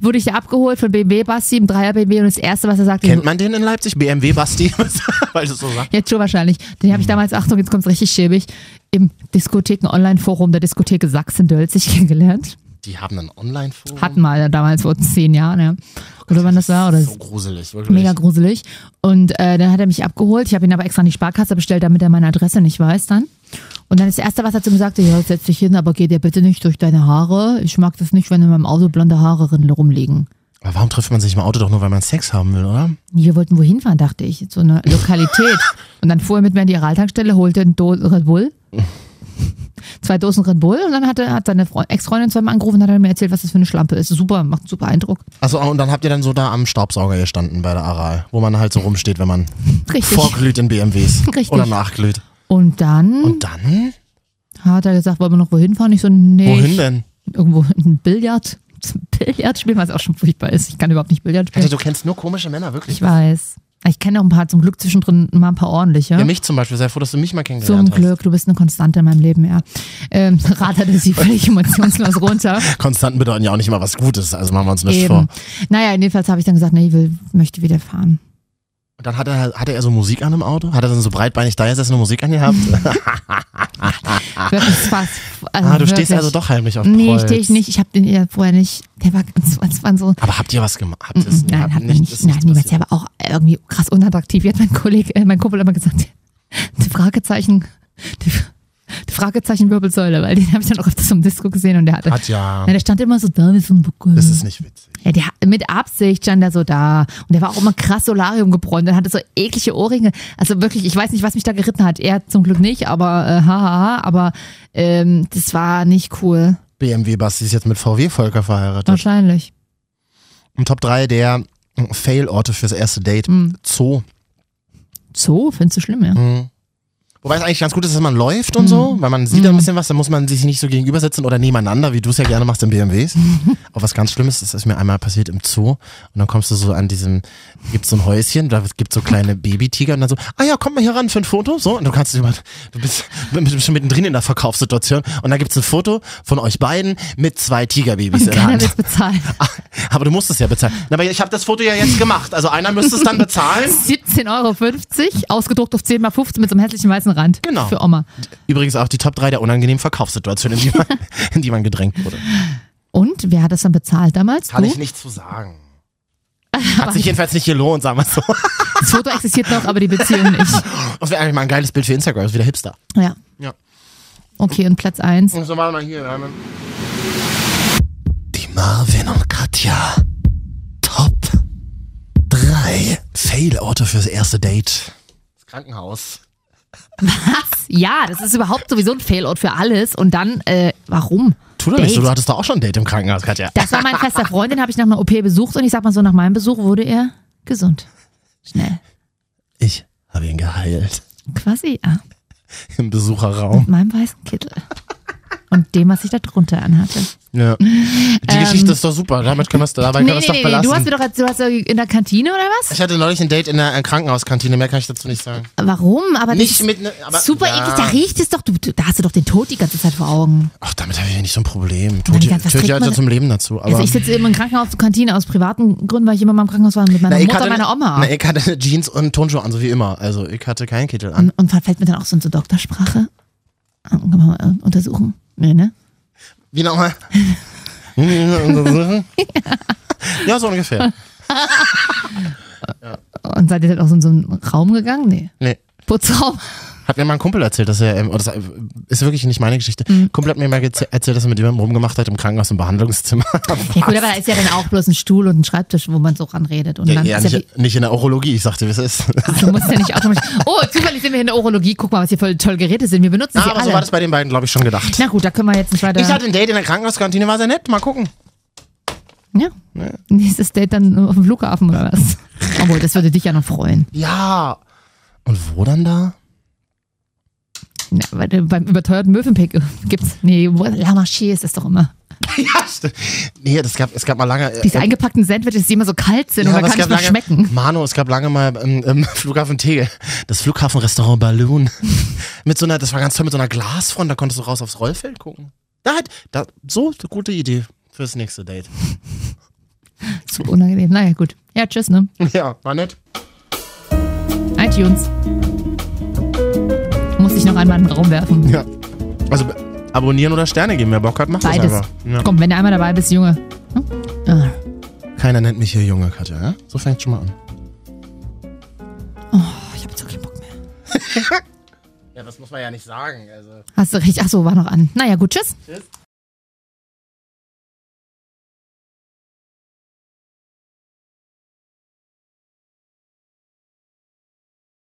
wurde ich ja abgeholt von BMW Basti, im Dreier BMW und das erste, was er sagte, Kennt man den in Leipzig? BMW Basti? Weil du so sagst. Jetzt schon wahrscheinlich. Den habe ich damals, Achtung, jetzt kommt's richtig schäbig, im Diskotheken-Online-Forum der Diskotheke Sachsen-Dölzig kennengelernt. Die haben ein Online-Forum. Hatten mal damals vor zehn Jahren, ja. Oder wann das war? Oder So gruselig, wirklich. mega gruselig. Und äh, dann hat er mich abgeholt. Ich habe ihn aber extra an die Sparkasse bestellt, damit er meine Adresse nicht weiß dann. Und dann ist das erste, was er zu mir sagte, ja, setz dich hin, aber geh dir bitte nicht durch deine Haare. Ich mag das nicht, wenn in meinem Auto blonde Haare rumliegen. Aber warum trifft man sich im Auto doch nur, weil man Sex haben will, oder? Wir wollten wohin fahren, dachte ich. So eine Lokalität. und dann fuhr er mit mir in die Araltankstelle, holte eine Dose Red Bull. Zwei Dosen Red Bull und dann hat, er, hat seine Freund- Ex-Freundin zweimal angerufen und hat er mir erzählt, was das für eine Schlampe ist. Super, macht einen super Eindruck. Also und dann habt ihr dann so da am Staubsauger gestanden bei der Aral, wo man halt so rumsteht, wenn man Richtig. vorglüht in BMWs Richtig. oder nachglüht. Und dann Und dann? hat er gesagt, wollen wir noch wohin fahren? Ich so, nee. Wohin denn? Irgendwo in ein Billard. Billard spielen, was auch schon furchtbar ist. Ich kann überhaupt nicht Billard spielen. Alter, du kennst nur komische Männer, wirklich. Ich weiß. Ich kenne auch ein paar, zum Glück zwischendrin mal ein paar ordentliche. Ja, mich zum Beispiel. Sei froh, dass du mich mal kennengelernt Zum Glück, du bist eine Konstante in meinem Leben, ja. Ähm, raterte sie völlig emotionslos runter. hast. Konstanten bedeuten ja auch nicht immer was Gutes, also machen wir uns nicht vor. Eben. Naja, jedenfalls habe ich dann gesagt, nee, ich will, möchte wieder fahren. Dann hat er, hatte er so Musik an im Auto? Hat er dann so breitbeinig da gesessen und Musik angehabt? Wirklich fast. Also ah, du stehst wirklich. also doch heimlich auf Nee, Prolls. stehe ich nicht. Ich habe den ja vorher nicht. Der war ganz, das waren so. Aber habt ihr was gemacht? Habt es Nein, habt nicht, nicht. Nein, niemals. Der war auch irgendwie krass unattraktiv. Wie hat mein Kollege, äh, mein Kumpel immer gesagt, die Fragezeichen, die, die Fragezeichen Wirbelsäule, weil den habe ich dann auch öfters im Disco gesehen und der hatte. Hat ja. Ja, der stand immer so da wie so ein Buckel. Das ist nicht witzig. Ja, der, mit Absicht stand er so da. Und der war auch immer krass Solarium gebräunt. Der hatte so eklige Ohrringe. Also wirklich, ich weiß nicht, was mich da geritten hat. Er zum Glück nicht, aber äh, haha, aber ähm, das war nicht cool. BMW Basti ist jetzt mit VW Volker verheiratet. Wahrscheinlich. Im Top 3 der Fail-Orte fürs erste Date. Mhm. Zoo. So, findest du schlimm, ja? Mhm. Wobei es eigentlich ganz gut ist, dass man läuft und so, weil man sieht dann ein bisschen was, dann muss man sich nicht so gegenübersetzen oder nebeneinander, wie du es ja gerne machst in BMWs. Auch was ganz Schlimmes, das ist mir einmal passiert im Zoo und dann kommst du so an diesem, gibt's so ein Häuschen, da gibt's so kleine Babytiger und dann so, ah ja, komm mal hier ran für ein Foto, so, und du kannst über, du bist, du bist schon mittendrin in der Verkaufssituation und dann gibt's ein Foto von euch beiden mit zwei Tigerbabys in der Hand. will's bezahlen. Ah, Aber du musst es ja bezahlen. Aber ich habe das Foto ja jetzt gemacht, also einer müsste es dann bezahlen. 17,50 Euro, ausgedruckt auf 10 mal 15 mit so einem hässlichen weißen Rand. Genau. Für Oma. Übrigens auch die Top 3 der unangenehmen Verkaufssituationen, in die man, in die man gedrängt wurde. Und wer hat das dann bezahlt damals? Kann du? ich nicht zu sagen. Hat sich jedenfalls nicht gelohnt, sagen wir so. Das Foto existiert noch, aber die Beziehung nicht. Das wäre eigentlich mal ein geiles Bild für Instagram, das ist wieder Hipster. Ja. Ja. Okay, und Platz 1. Und so, warte mal hier. wir haben- Die Marvin und Katja. Top 3 Fail-Orte fürs erste Date. Das Krankenhaus. Was? Ja, das ist überhaupt sowieso ein Failort für alles. Und dann, äh, warum? Tu doch nicht so, du hattest doch auch schon ein Date im Krankenhaus, Katja. Das war mein fester Freund, den habe ich nach einer OP besucht und ich sag mal so, nach meinem Besuch wurde er gesund. Schnell. Ich habe ihn geheilt. Quasi, ja. Im Besucherraum. Mit meinem weißen Kittel. Und dem, was ich da drunter anhatte. Ja. Die Geschichte ist doch super. Damit können wir es dabei Ähm, Nee, nee, doch nee, belassen. Du hast mir doch du hast in der Kantine oder was? ich hatte neulich ein Date in der äh, Krankenhauskantine, mehr kann ich dazu nicht sagen. Warum? Aber Nicht mit ne, aber super ja. eklig, da riecht es doch. Du, da hast du doch den Tod die ganze Zeit vor Augen. Ach, damit habe ich ja nicht so ein Problem. Ganz- was ja man- zum Leben dazu. Also ich sitze immer im Krankenhaus, Kantine aus privaten Gründen, weil ich immer mal im Krankenhaus war mit meiner Na, Mutter hatte, und meiner Oma. Na, ich hatte Jeans und Turnschuhe an, so wie immer. Also ich hatte keinen Kittel an. Und, und fällt mir dann auch so in so Doktorsprache? Ah, Kann man mal äh, untersuchen? Nee, ne? Wie nochmal? ja, so ungefähr. Und seid ihr dann auch so in so einen Raum gegangen? Nee. Nee. Putzraum. Hat mir mal ein Kumpel erzählt, dass er, ähm, oder das ist wirklich nicht meine Geschichte. Mhm. Kumpel hat mir mal erzählt, dass er mit jemandem rumgemacht hat im Krankenhaus im Behandlungszimmer. Ja gut, aber da ist ja dann auch bloß ein Stuhl und ein Schreibtisch, wo man so ranredet. Und Ja, dann ja, ist ja nicht, nicht in der Urologie, ich sagte, wie es ist. wie, du musst ja nicht automatisch. Oh, zufällig sind wir in der Urologie. Guck mal, was hier voll toll Geräte sind. Wir benutzen Ja, sie aber alle. so war das bei den beiden, glaube ich, schon gedacht. Na gut, da können wir jetzt nicht weiter. Ich hatte ein Date in der Krankenhauskantine, war sehr nett. Mal gucken. ja. Nächstes Date dann auf dem Flughafen oder was? Obwohl, das würde dich ja noch freuen. Ja. Und wo dann da? Na, äh, beim überteuerten Mövenpick gibt's. Nee, La Marché ist das doch immer. ja, stimmt. Nee, das gab, es gab mal lange. äh, Diese eingepackten Sandwiches, die immer so kalt sind und aber dann kann es lange, schmecken. Manu, es gab lange mal im, im Flughafen Tegel das Flughafenrestaurant Balloon. mit so einer, das war ganz toll, mit so einer Glasfront, da konntest du raus aufs Rollfeld gucken. Da hat, da, so, eine gute Idee fürs nächste Date. Zu unangenehm. Naja, gut. Ja, tschüss, ne? Ja, war nett. iTunes. Muss ich noch einmal in den Raum werfen. Ja. Also abonnieren oder Sterne geben, wer Bock hat, macht Beides. das einfach. Ja. Komm, wenn du einmal dabei bist, Junge. Hm? Ah. Keiner nennt mich hier Junge, Katja, ja? So fängt schon mal an. Oh, ich hab jetzt auch keinen Bock mehr. Ja, das muss man ja nicht sagen. Also. Hast du recht. Ach so, war noch an. Naja, gut, tschüss. Tschüss.